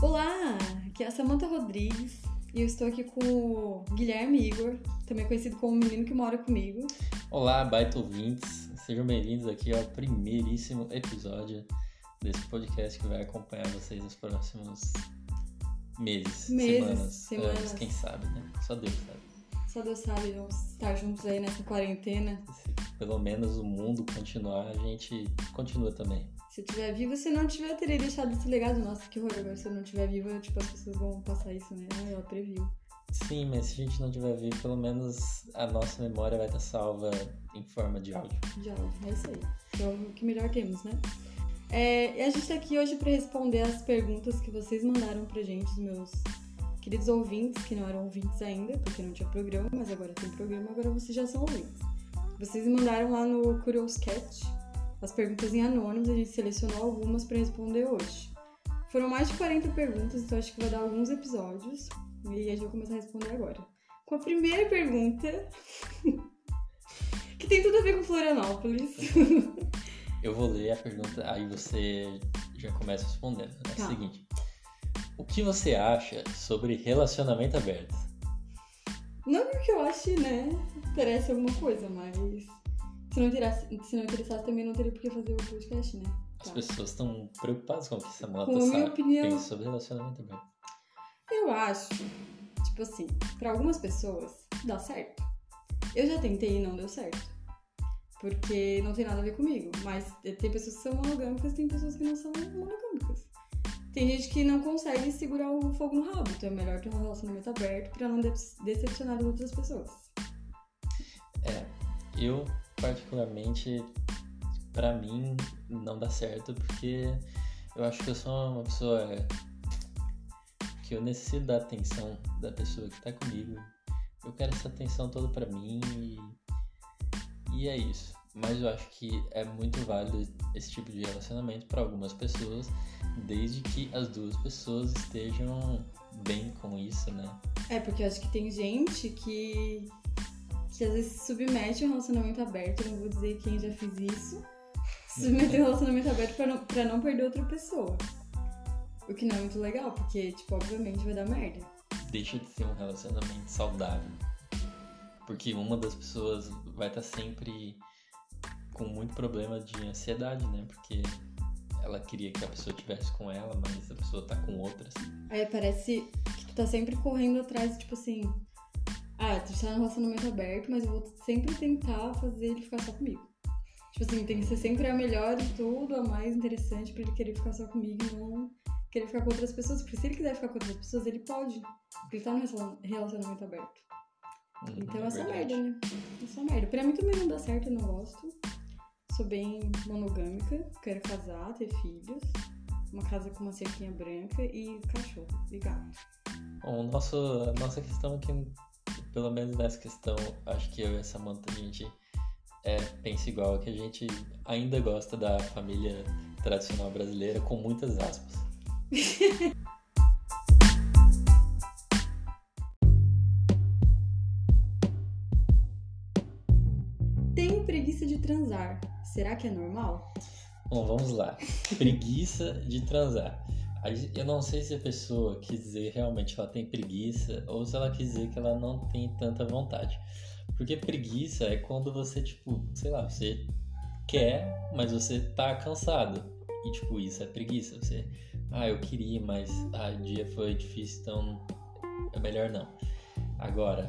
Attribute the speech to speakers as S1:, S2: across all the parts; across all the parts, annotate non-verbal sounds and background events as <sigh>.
S1: Olá, aqui é a Samantha Rodrigues e eu estou aqui com o Guilherme Igor, também conhecido como o menino que mora comigo.
S2: Olá, baita ouvintes, sejam bem-vindos aqui ao primeiríssimo episódio desse podcast que vai acompanhar vocês nos próximos meses,
S1: Meses,
S2: semanas,
S1: semanas.
S2: anos, quem sabe, né? Só Deus sabe.
S1: Só Deus sabe, vamos estar juntos aí nessa quarentena.
S2: Se pelo menos o mundo continuar, a gente continua também.
S1: Se eu estiver viva, se eu não tiver, eu teria deixado esse legado. Nossa, que horror, agora se eu não estiver viva, tipo, as pessoas vão passar isso, né? Ah, ela previu.
S2: Sim, mas se a gente não tiver vivo, pelo menos a nossa memória vai estar salva em forma de áudio.
S1: De áudio, é isso aí. Que é o que melhor temos, né? É, e a gente tá aqui hoje pra responder as perguntas que vocês mandaram pra gente, os meus queridos ouvintes, que não eram ouvintes ainda, porque não tinha programa, mas agora tem programa, agora vocês já são ouvintes. Vocês mandaram lá no Curious Cat as perguntas em anônimos, a gente selecionou algumas pra responder hoje. Foram mais de 40 perguntas, então acho que vai dar alguns episódios. E a gente vai começar a responder agora. Com a primeira pergunta, <laughs> que tem tudo a ver com Florianópolis. <laughs>
S2: Eu vou ler a pergunta, aí você já começa respondendo. É
S1: Tá.
S2: o seguinte: O que você acha sobre relacionamento aberto?
S1: Não que eu ache, né, interessa alguma coisa, mas se não, interessasse, se não interessasse também não teria por que fazer o podcast, né?
S2: As
S1: Tá.
S2: pessoas estão preocupadas com o que Samantha
S1: Com a minha
S2: sabe
S1: opinião.
S2: pensa sobre relacionamento aberto.
S1: Eu acho, tipo assim, pra algumas pessoas dá certo. Eu já tentei e não deu certo. Porque não tem nada a ver comigo. Mas tem pessoas que são monogâmicas, tem pessoas que não são monogâmicas. Tem gente que não consegue segurar o fogo no rabo, então é melhor ter um relacionamento aberto pra não de- decepcionar as outras pessoas.
S2: Eu, particularmente, pra mim, não dá certo porque eu acho que eu sou uma pessoa que eu necessito da atenção da pessoa que tá comigo. Eu quero essa atenção toda pra mim e, e é isso. Mas eu acho que é muito válido esse tipo de relacionamento pra algumas pessoas, desde que as duas pessoas estejam bem com isso, né?
S1: É, porque eu acho que tem gente que, que às vezes submete um relacionamento aberto, eu não vou dizer quem já fez isso, <laughs> se submete a um relacionamento aberto pra não, pra não perder outra pessoa. O que não é muito legal, porque, tipo, obviamente vai dar merda.
S2: deixa de ser um relacionamento saudável. Porque uma das pessoas vai estar sempre com muito problema de ansiedade, né? Porque ela queria que a pessoa estivesse com ela, mas a pessoa tá com outras.
S1: Aí parece que tu tá sempre correndo atrás, tipo assim, ah, tu tá num relacionamento aberto, mas eu vou sempre tentar fazer ele ficar só comigo. Tipo assim, tem que ser sempre a melhor de tudo, a mais interessante pra ele querer ficar só comigo e não querer ficar com outras pessoas. Porque se ele quiser ficar com outras pessoas, ele pode. Porque ele tá num relacion- relacionamento aberto.
S2: Hum,
S1: Então
S2: é
S1: é só merda, né? É só merda. Pra mim também não dá certo, eu não gosto. Sou bem monogâmica, quero casar, ter filhos, uma casa com uma cerquinha branca e cachorro e gato.
S2: Bom, nosso, a nossa questão aqui, pelo menos nessa questão, acho que eu e a Samantha, a gente é, pensa igual, que a gente ainda gosta da família tradicional brasileira, com muitas aspas. <laughs>
S1: Tenho preguiça de transar. Será que é normal?
S2: Bom, vamos lá. Preguiça de transar. Eu não sei se a pessoa quis dizer realmente que ela tem preguiça ou se ela quis dizer que ela não tem tanta vontade. Porque preguiça é quando você, tipo, sei lá, você quer, mas você tá cansado. E, tipo, isso é preguiça. Você, ah, eu queria, mas ah, o dia foi difícil, então é melhor não. Agora,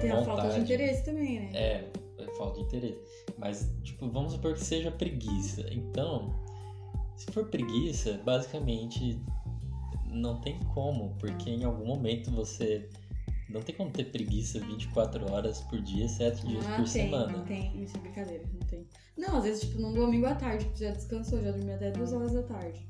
S1: Tem a falta de
S2: vontade-
S1: interesse também, né?
S2: é, é falta de interesse. Mas, tipo, vamos supor que seja preguiça. Então, se for preguiça, basicamente não tem como, porque em algum momento você não tem como ter preguiça 24 horas por dia, 7 dias
S1: ah,
S2: por
S1: tem,
S2: semana.
S1: não tem. Isso é brincadeira, não tem. Não, às vezes, tipo, num domingo à tarde, tu já descansou, já dormiu até duas horas da tarde.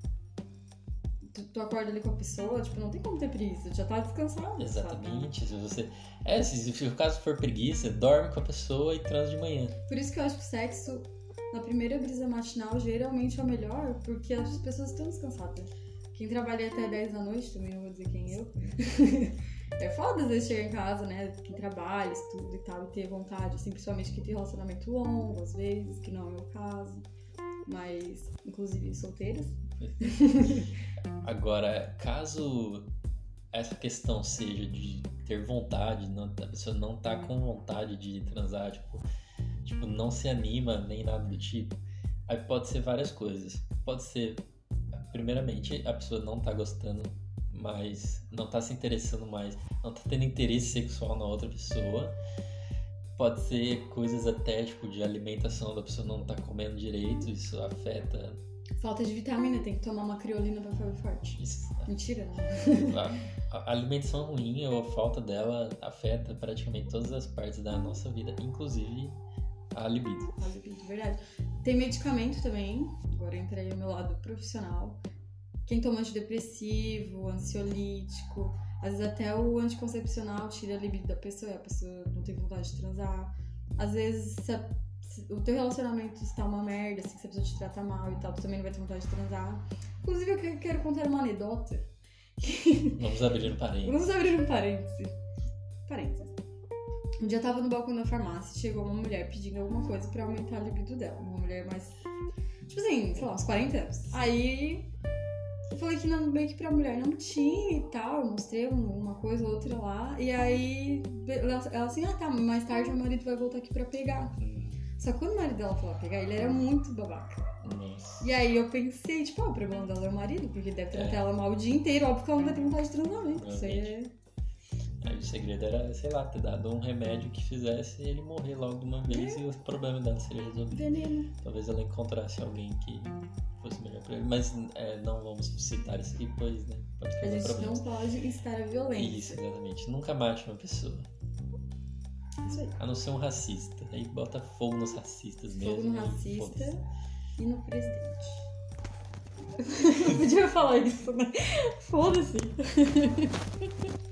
S1: Tu, tu acorda ali com a pessoa, tipo, não tem como ter preguiça, já tá descansado. Sabe?
S2: Exatamente. Se você. É, se, se o caso for preguiça, dorme com a pessoa e transa de manhã.
S1: Por isso que eu acho que o sexo, na primeira brisa matinal, geralmente é o melhor, porque as pessoas estão descansadas. Quem trabalha até 10 da noite, também não vou dizer quem eu. <laughs> é foda às vezes chegar em casa, né? Quem trabalha, estuda e tal, e ter vontade, assim, principalmente que tem relacionamento longo, às vezes, que não é o meu caso. Mas, inclusive, solteiras, <laughs>
S2: Agora, caso essa questão seja de ter vontade, não, a pessoa não tá com vontade de transar, tipo, tipo, não se anima nem nada do tipo, aí pode ser várias coisas. Pode ser, primeiramente, a pessoa não tá gostando mais, não tá se interessando mais, não tá tendo interesse sexual na outra pessoa. Pode ser coisas até, tipo, de alimentação da pessoa não tá comendo direito, isso afeta
S1: Falta de vitamina, tem que tomar uma criolina pra ficar forte.
S2: isso,
S1: Mentira, né?
S2: a, a alimentação ruim ou a falta dela afeta praticamente todas as partes da nossa vida, inclusive a libido.
S1: A libido, verdade. Tem medicamento também, agora entra aí o meu lado profissional. Quem toma antidepressivo, ansiolítico, às vezes até o anticoncepcional tira a libido da pessoa, a pessoa não tem vontade de transar. Às vezes, se, a- se o teu relacionamento está uma merda, assim, se a pessoa te trata mal e tal, tu também não vai ter vontade de transar. Inclusive, eu que- quero contar uma anedota.
S2: Vamos abrir um parênteses.
S1: Vamos abrir um parêntese. Parênteses. Um dia eu tava no balcão da farmácia e chegou uma mulher pedindo alguma coisa pra aumentar a libido dela. Uma mulher mais. Tipo assim, sei lá, uns 40 anos. Aí eu falei que não, meio que pra mulher não tinha e tal. Eu mostrei um- uma coisa ou outra lá. E aí ela, ela assim, ah tá, mais tarde meu marido vai voltar aqui pra pegar.
S2: Hum,
S1: Só que quando o marido dela lá pegar, ele era muito babaca.
S2: Nossa.
S1: E aí eu pensei, tipo, ah, o problema dela é o marido, porque deve tratar
S2: É.
S1: ela mal o dia inteiro, óbvio que ela não vai ter vontade de transar, né? Isso aí é.
S2: Aí o segredo era, sei lá, ter dado um remédio que fizesse ele morrer logo de uma vez e o problema dela seria resolvido.
S1: Veneno.
S2: Talvez ela encontrasse alguém que fosse melhor pra ele. Mas é, não vamos citar isso aqui, pois, né? Pode
S1: A gente
S2: problemas.
S1: não pode instar a violência.
S2: Isso, exatamente. Nunca mate uma pessoa.
S1: Isso aí.
S2: A não ser um racista. Aí bota fogo nos racistas mesmo.
S1: Fogo no racista e no presidente. <laughs> Eu podia falar isso, né? Foda-se. <laughs>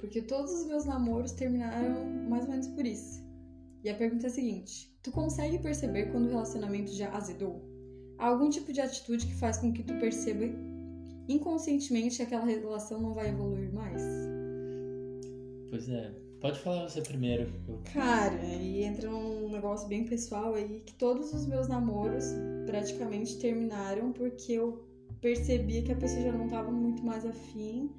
S1: Porque todos os meus namoros terminaram mais ou menos por isso. E a pergunta é a seguinte: Tu consegue perceber quando o relacionamento já azedou? Há algum tipo de atitude que faz com que tu perceba inconscientemente que aquela relação não vai evoluir mais?
S2: Pois é. Pode falar você primeiro.
S1: Cara, aí entra um negócio bem pessoal aí que todos os meus namoros praticamente terminaram porque eu percebia que a pessoa já não tava muito mais afim,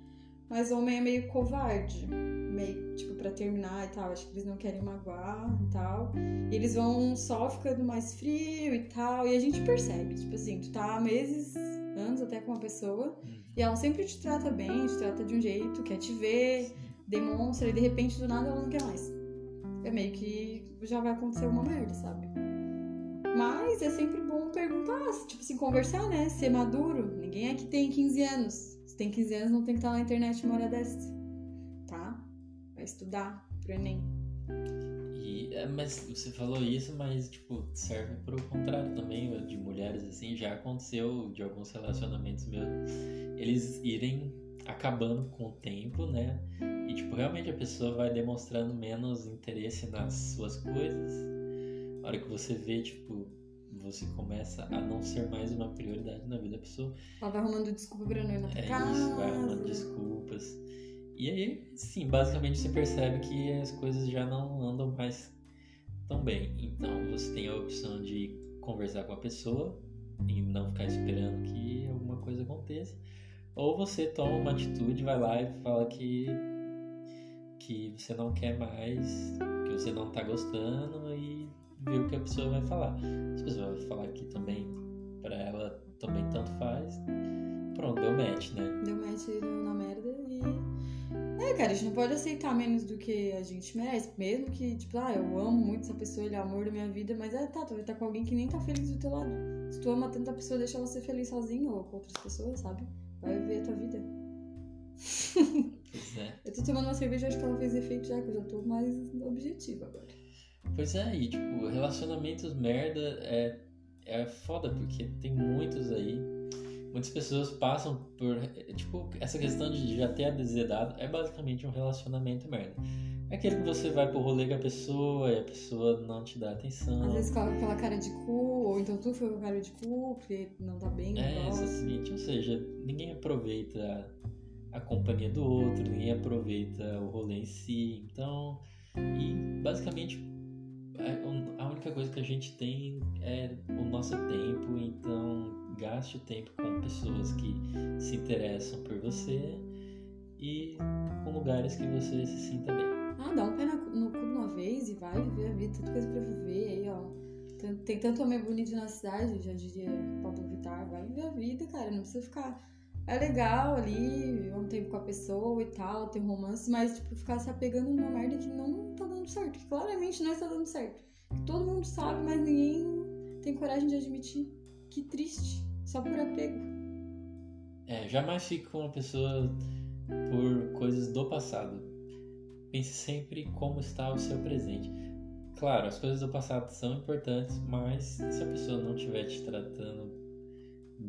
S1: mas o homem é meio covarde, meio tipo pra terminar e tal, acho que eles não querem magoar e tal. E eles vão só ficando mais frio e tal, e a gente percebe, tipo assim, tu tá há meses, anos até com uma pessoa, e ela sempre te trata bem, te trata de um jeito, quer te ver, demonstra e de repente do nada ela não quer mais. É meio que já vai acontecer uma merda, sabe? Mas é sempre bom perguntar, tipo assim, conversar, né? Ser maduro. Ninguém aqui tem 15 anos. Tem 15 anos, não tem que estar na internet uma hora dessa. Tá? Vai estudar pro Enem.
S2: E, é, mas você falou isso, mas tipo, serve pro contrário também, de mulheres assim, já aconteceu de alguns relacionamentos meus, eles irem acabando com o tempo, né? E tipo, realmente a pessoa vai demonstrando menos interesse nas suas coisas. A hora que você vê, tipo, você começa a não ser mais uma prioridade na vida da pessoa.
S1: Ela vai arrumando desculpa pra não ir na
S2: É
S1: casa.
S2: isso, vai arrumando desculpas. E aí, sim, basicamente você percebe que as coisas já não andam mais tão bem. Então você tem a opção de conversar com a pessoa e não ficar esperando que alguma coisa aconteça. Ou você toma uma atitude, vai lá e fala que, que você não quer mais, que você não tá gostando e vê o que a pessoa vai falar. Se a pessoa vai falar que também pra ela também tanto faz, pronto, deu match, né?
S1: Deu match na merda e. É, cara, a gente não pode aceitar menos do que a gente merece. Mesmo que, tipo, ah, eu amo muito essa pessoa, ele é o amor da minha vida, mas é, tá, tu vai estar com alguém que nem tá feliz do teu lado. Se tu ama tanto a pessoa, deixa ela ser feliz sozinha ou com outras pessoas, sabe? Vai viver a tua vida.
S2: Pois é. <laughs>
S1: Eu tô tomando uma cerveja, acho que ela fez efeito já, que eu já tô mais objetiva agora.
S2: Pois é, e tipo, relacionamentos merda é, é foda, porque tem muitos aí. Muitas pessoas passam por. Tipo, essa questão de já ter adesedado é basicamente um relacionamento merda. É aquele que você vai pro rolê com a pessoa e a pessoa não te dá atenção.
S1: Às vezes coloca aquela cara de cu, ou então tu foi com cara de cu, porque não tá bem,
S2: É, exatamente. Ou seja, ninguém aproveita a companhia do outro, ninguém aproveita o rolê em si. Então, e basicamente a única coisa que a gente tem é o nosso tempo, então gaste o tempo com pessoas que se interessam por você e com lugares que você se sinta bem.
S1: Ah, dá um pé no cu de uma vez e vai viver a vida, tanta coisa pra viver aí, ó. Tem, tem tanto homem bonito na cidade, já diria Pablo Vittar, vai viver a vida, cara, não precisa ficar é legal ali, um tempo com a pessoa e tal, ter um romance, mas, tipo, ficar se apegando numa merda que não tá dando certo, que claramente não está dando certo. Todo mundo sabe, mas ninguém tem coragem de admitir. Que triste, só por apego.
S2: É, jamais fique com uma pessoa por coisas do passado. Pense sempre como está o seu presente. Claro, as coisas do passado são importantes, mas se a pessoa não estiver te tratando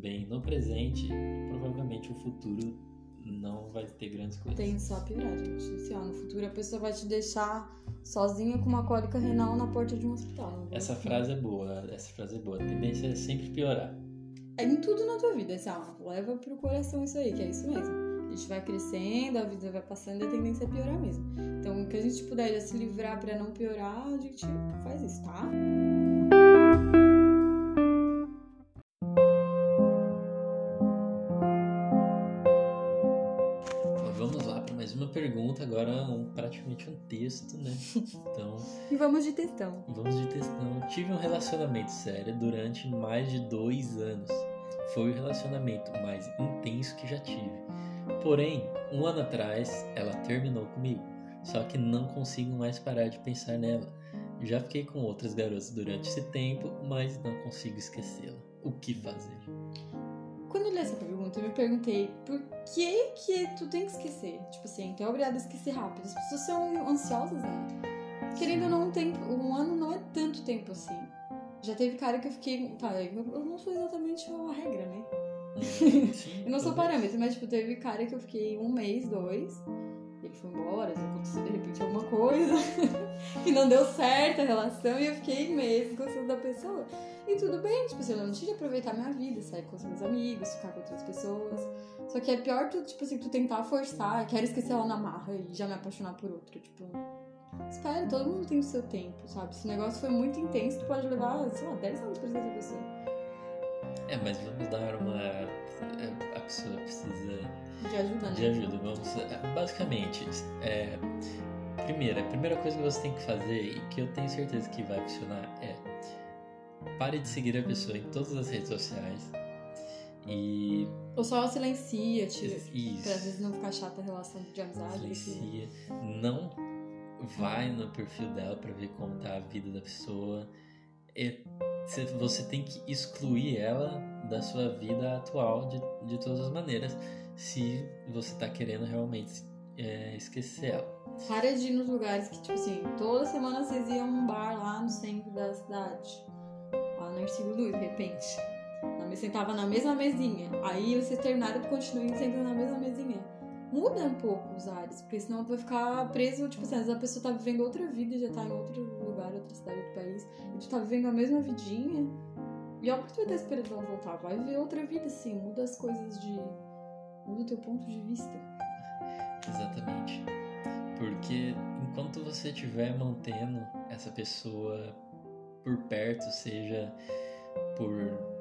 S2: bem no presente, provavelmente o futuro não vai ter grandes coisas.
S1: Tem só piorar, gente. Se, ó, no futuro a pessoa vai te deixar sozinha com uma cólica renal na porta de um hospital.
S2: Essa frase é boa, essa frase é boa. A tendência é sempre piorar.
S1: É em tudo na tua vida, assim, ó, leva pro coração isso aí, que é isso mesmo. A gente vai crescendo, a vida vai passando e a tendência é piorar mesmo. Então, o que a gente puder já se livrar para não piorar, a gente faz isso, tá?
S2: Agora um, praticamente um texto, né? <laughs> Então.
S1: e vamos de textão.
S2: Vamos de textão. Tive um relacionamento sério durante mais de dois anos. Foi o relacionamento mais intenso que já tive. Porém, um ano atrás, ela terminou comigo. Só que não consigo mais parar de pensar nela. Já fiquei com outras garotas durante esse tempo, mas não consigo esquecê-la. O que fazer?
S1: Quando li essa pergunta, eu me perguntei por que que tu tem que esquecer? Tipo assim, tu é obrigado a esquecer rápido. As pessoas são ansiosas, né? Querendo ou não, um, tempo, um ano não é tanto tempo assim. Já teve cara que eu fiquei. Tá, eu não sou exatamente a regra, né? Sim, <laughs> eu não sou parâmetro, mas tipo, teve cara que eu fiquei um mês, dois. Ele foi embora, aconteceu de repente alguma coisa <laughs> que não deu certo a relação e eu fiquei meses gostando da pessoa. E tudo bem, tipo assim, eu não tinha que aproveitar minha vida, sair com os meus amigos, ficar com outras pessoas. Só que é pior tu, tipo assim, tu tentar forçar, quero esquecer ela na marra e já me apaixonar por outro. Tipo, espera, todo mundo tem o seu tempo, sabe? Se o negócio foi muito intenso, tu pode levar, sei lá, 10 anos pra esquecer pessoa.
S2: É, mas vamos dar uma. A pessoa precisa.
S1: De ajuda, né?
S2: De ajuda. Vamos. É, basicamente, é. Primeira, a primeira coisa que você tem que fazer e que eu tenho certeza que vai funcionar é pare de seguir a pessoa em todas as redes sociais. E.
S1: Ou só silencia, tira. Isso. Pra às vezes não ficar chata a relação de amizade.
S2: Silencia. Não vai no perfil dela para ver como tá a vida da pessoa. E você tem que excluir ela da sua vida atual de, de todas as maneiras, se você tá querendo realmente é, esquecer ela.
S1: Para de ir nos lugares que, tipo assim, toda semana vocês iam um bar lá no centro da cidade no Ercílio Luz, de repente. Na, sentava na mesma mesinha. Aí vocês terminaram e continuam sentando na mesma mesinha. Muda um pouco os ares, porque senão vai ficar preso, tipo assim, às vezes a pessoa tá vivendo outra vida, já tá em outro lugar, outra cidade, outro país, e tu tá vivendo a mesma vidinha. E óbvio que tu vai estar esperando voltar, vai viver outra vida, assim, muda as coisas de. muda o teu ponto de vista.
S2: Exatamente. Porque enquanto você estiver mantendo essa pessoa por perto, seja por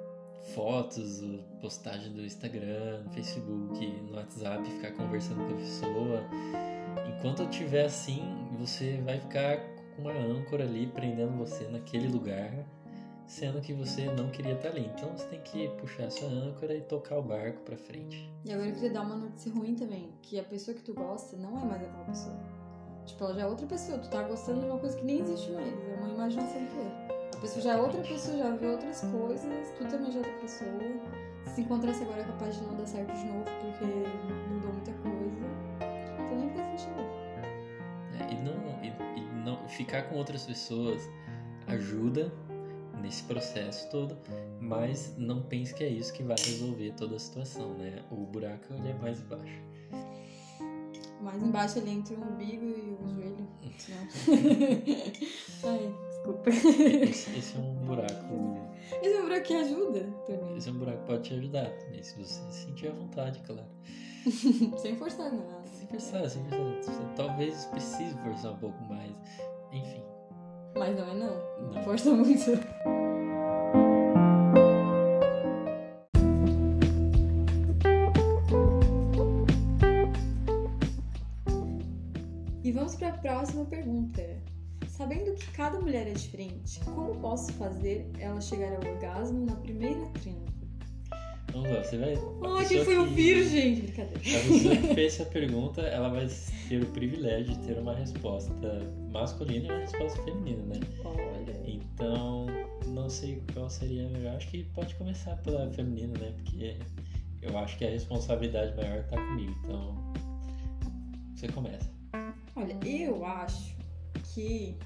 S2: fotos, postagem do Instagram, Facebook, no WhatsApp, ficar conversando com a pessoa. Enquanto eu estiver assim, você vai ficar com uma âncora ali prendendo você naquele lugar, sendo que você não queria estar ali. Então você tem que puxar sua âncora e tocar o barco para frente.
S1: E agora eu queria dar uma notícia ruim também, que a pessoa que tu gosta não é mais aquela pessoa. Tipo, ela já é outra pessoa, tu tá gostando de uma coisa que nem existe mais, é uma imaginação tua pessoa já é outra pessoa, já vê outras coisas, tu também já é outra pessoa. Se encontrasse agora é capaz de não dar certo de novo porque mudou muita coisa. Então nem faz sentido.
S2: É, e, não, e, e não ficar com outras pessoas ajuda nesse processo todo, mas não pense que é isso que vai resolver toda a situação, né? O buraco ele é mais embaixo.
S1: Mais embaixo ali entre o umbigo e o joelho. <laughs> Ai. Desculpa.
S2: Esse, esse, é um buraco.
S1: Esse é um buraco que ajuda
S2: também. Esse é um buraco que pode te ajudar também, se você se sentir à vontade, claro. <laughs>
S1: sem forçar nada.
S2: Sem forçar, sem forçar. Talvez precise forçar um pouco mais. Enfim.
S1: Mas não é não.
S2: Não.
S1: Força muito. Próxima pergunta. Sabendo que cada mulher é diferente, como posso fazer ela chegar ao orgasmo na primeira transa?
S2: Vamos lá, você vai. a
S1: Ai, quem foi o
S2: que-
S1: gente? Brincadeira.
S2: A pessoa que fez essa pergunta, ela vai ter o privilégio de ter uma resposta masculina e uma resposta feminina, né?
S1: Olha.
S2: Então, não sei qual seria a melhor. Acho que pode começar pela feminina, né? Porque eu acho que a responsabilidade maior tá comigo. Então, você começa.
S1: Olha, eu acho que.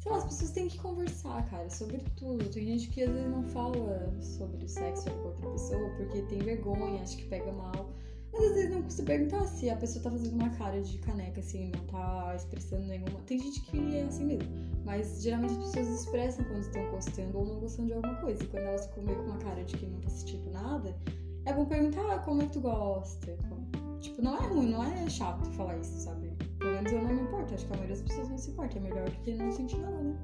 S1: Sei lá, as pessoas têm que conversar, cara, sobre tudo. Tem gente que às vezes não fala sobre sexo com outra pessoa porque tem vergonha, acha que pega mal. Mas às vezes não custa perguntar se a pessoa tá fazendo uma cara de caneca assim, não tá expressando nenhuma. Tem gente que é assim mesmo. Mas geralmente as pessoas expressam quando estão gostando ou não gostando de alguma coisa. E quando elas meio com uma cara de que não tá sentindo nada, é bom perguntar ah, como é que tu gosta. Tipo, não é ruim, não é chato falar isso, sabe? Pelo menos eu não me importo. Acho que a maioria das pessoas não se importa. É melhor do que não sentir nada, né?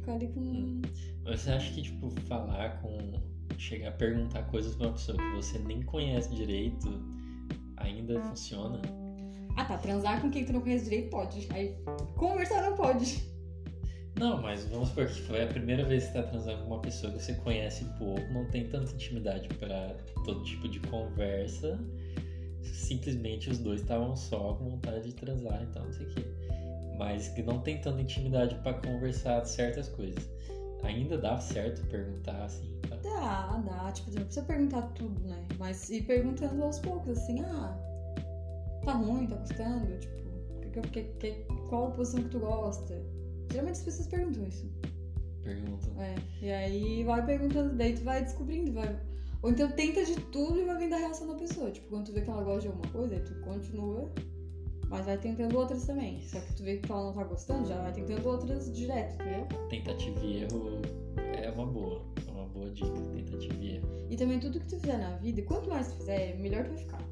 S1: Ficar com.
S2: Mas você acha que, tipo, falar com. chegar a perguntar coisas pra uma pessoa que você nem conhece direito ainda funciona?
S1: Ah tá, transar com quem tu não conhece direito pode. Aí conversar não pode.
S2: Não, mas vamos supor que foi a primeira vez que você tá transando com uma pessoa que você conhece pouco, não tem tanta intimidade pra todo tipo de conversa. Simplesmente os dois estavam só com vontade de transar, então não sei o quê. Mas que não tem tanta intimidade pra conversar de certas coisas. Ainda dá certo perguntar assim, tá?
S1: Dá, dá. Tipo, não precisa perguntar tudo, né? Mas ir perguntando aos poucos, assim, ah, tá ruim, tá gostando? Tipo, que, que, que, qual a posição que tu gosta? Geralmente as pessoas perguntam isso.
S2: Pergunta.
S1: É. E aí vai perguntando, daí tu vai descobrindo, vai. Ou então tenta de tudo e vai vendo a reação da pessoa. Tipo, quando tu vê que ela gosta de alguma coisa, tu continua, mas vai tentando outras também. Só que tu vê que ela não tá gostando, já vai tentando outras direto, entendeu?
S2: Tentativa e erro é uma boa. É uma boa dica. Tentativa e erro.
S1: E também tudo que tu fizer na vida, quanto mais tu fizer, melhor tu vai ficar.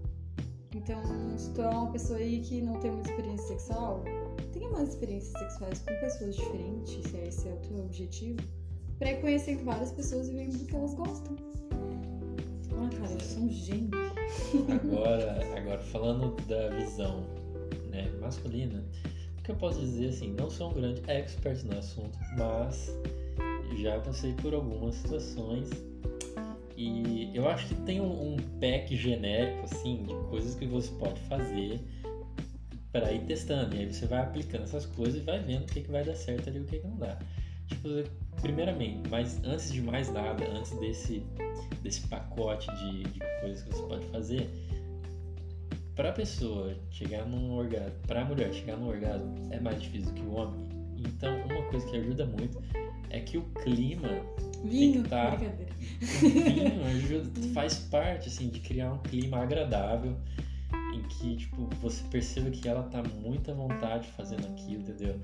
S1: Então, se tu é uma pessoa aí que não tem muita experiência sexual, tenha mais experiências sexuais com pessoas diferentes, se esse é o teu objetivo, pra ir conhecendo várias pessoas e vendo do que elas gostam. Cara, eu sou um gênio.
S2: Agora, agora falando da visão né, masculina, o que eu posso dizer assim, não sou um grande expert no assunto, mas já passei por algumas situações e eu acho que tem um, um pack genérico assim de coisas que você pode fazer para ir testando. E aí você vai aplicando essas coisas e vai vendo o que, que vai dar certo ali e o que, que não dá. Tipo, primeiramente, mas antes de mais nada, antes desse, desse pacote de, de coisas que você pode fazer, para pessoa chegar num orgasmo, para a mulher chegar num orgasmo é mais difícil que o homem. Então, uma coisa que ajuda muito é que o clima
S1: Vinho,
S2: que tá- vinho <laughs> ajuda, faz parte assim de criar um clima agradável em que tipo você perceba que ela tá muito à vontade fazendo aquilo, entendeu?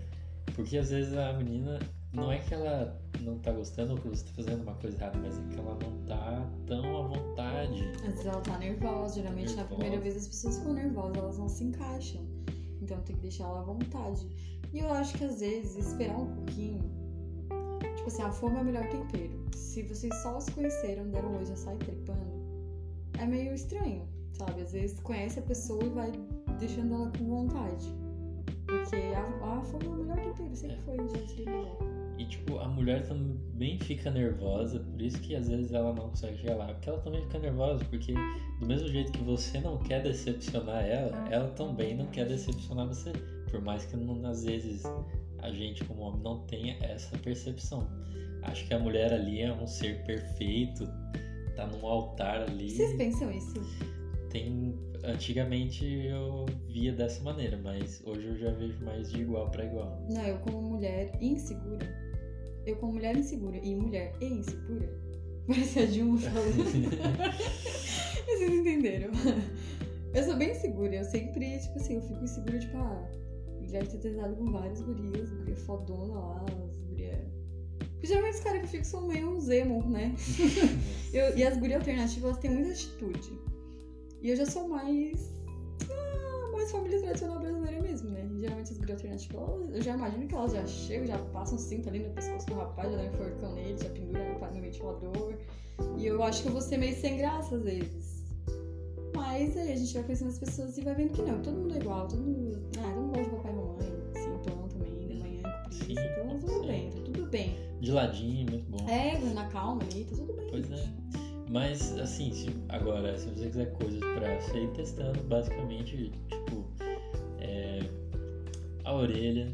S2: Porque às vezes a menina não é que ela não tá gostando ou que você tá fazendo uma coisa errada, mas é que ela não tá tão à vontade.
S1: Às vezes ela tá nervosa, geralmente na
S2: Nervosa.
S1: primeira vez as pessoas ficam nervosas, elas não se encaixam. Então tem que deixar ela à vontade. E eu acho que às vezes esperar um pouquinho. Tipo assim, a fome é o melhor tempero. Se vocês só se conheceram, deram oi, já sai trepando, é meio estranho, sabe? Às vezes conhece a pessoa e vai deixando ela com vontade. Porque a, a fome é o melhor tempero, sempre
S2: É.
S1: foi, já diria avó.
S2: E tipo, a mulher também fica nervosa, por isso que às vezes ela não consegue chegar lá, porque ela também fica nervosa, porque do mesmo jeito que você não quer decepcionar ela, ela também não quer decepcionar você. Por mais que não, às vezes a gente como homem não tenha essa percepção. Acho que a mulher ali é um ser perfeito, tá num altar ali.
S1: Vocês pensam isso?
S2: Tem. Antigamente eu via dessa maneira, mas hoje eu já vejo mais de igual pra igual.
S1: Não, eu como mulher insegura. Eu como mulher insegura e mulher e insegura. Parece a Dilma falando. <laughs> Vocês entenderam? Eu sou bem insegura. Eu sempre, tipo assim, eu fico insegura, tipo, ah, já ter tentado com várias gurias, guria fodona lá, as gurias. Porque geralmente os caras que eu fico são meio uns emo, né? <laughs> Eu- e as gurias alternativas, elas têm muita atitude. E eu já sou mais. Ah, mais família tradicional brasileira? Geralmente as gurias alternativas, elas- eu já imagino que elas já chegam, já passam cinto ali no pescoço do rapaz, já dão um enforcão nele, já pendura no, no ventilador. E eu acho que eu vou ser meio sem graça às vezes. Mas aí a gente vai conhecendo as pessoas e vai vendo que não, todo mundo é igual, todo mundo. Ah, todo mundo gosta de papai e mamãe, sintoma também, de manhã
S2: Sim,
S1: então tudo bem, tá tudo bem.
S2: De ladinho, muito bom.
S1: É, na calma ali, tá tudo bem.
S2: Pois é.
S1: gente.
S2: Mas, assim, se, agora, se você quiser coisas pra você ir testando, basicamente, tipo, é, a orelha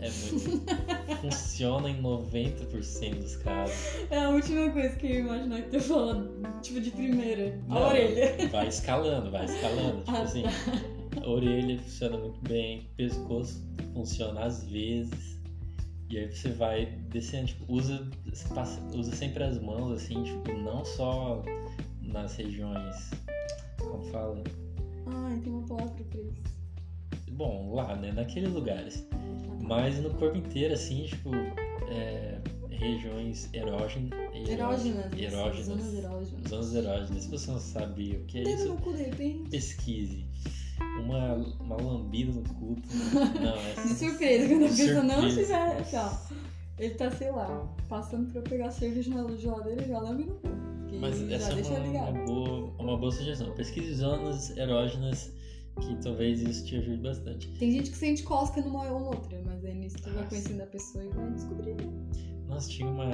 S2: é muito. <laughs> funciona em 90% dos casos.
S1: É a última coisa que eu ia imaginar que tu falou, tipo, de primeira. A
S2: Não,
S1: orelha.
S2: Vai escalando, vai escalando. Tipo
S1: Ah,
S2: assim, a orelha funciona muito bem, pescoço funciona às vezes. E aí você vai descendo, tipo, usa, passa- usa sempre as mãos, assim, tipo, não só nas regiões. Como fala? Bom, lá, né? Naqueles lugares. Mas no corpo inteiro, assim, tipo, é, regiões erógenas.
S1: Erógenas. isso,
S2: Erógenas.
S1: Zonas erógenas.
S2: Zonas erógenas. Se você não sabia o que é
S1: Dedo
S2: isso,
S1: no cu, de repente.
S2: pesquise. Uma, uma lambida no cu. Não, <laughs> é
S1: De surpresa, quando a pessoa não estiver aqui, ó. Ele tá, sei lá, passando pra eu pegar cerveja na geladeira e já lambe no cu.
S2: Mas essa é uma, uma boa, uma boa sugestão. Pesquise zonas erógenas que talvez isso te ajude bastante.
S1: Tem gente que sente cosca numa ou outra, mas aí nisso tu vai conhecendo a pessoa e vai descobrindo.
S2: Nossa, tinha uma,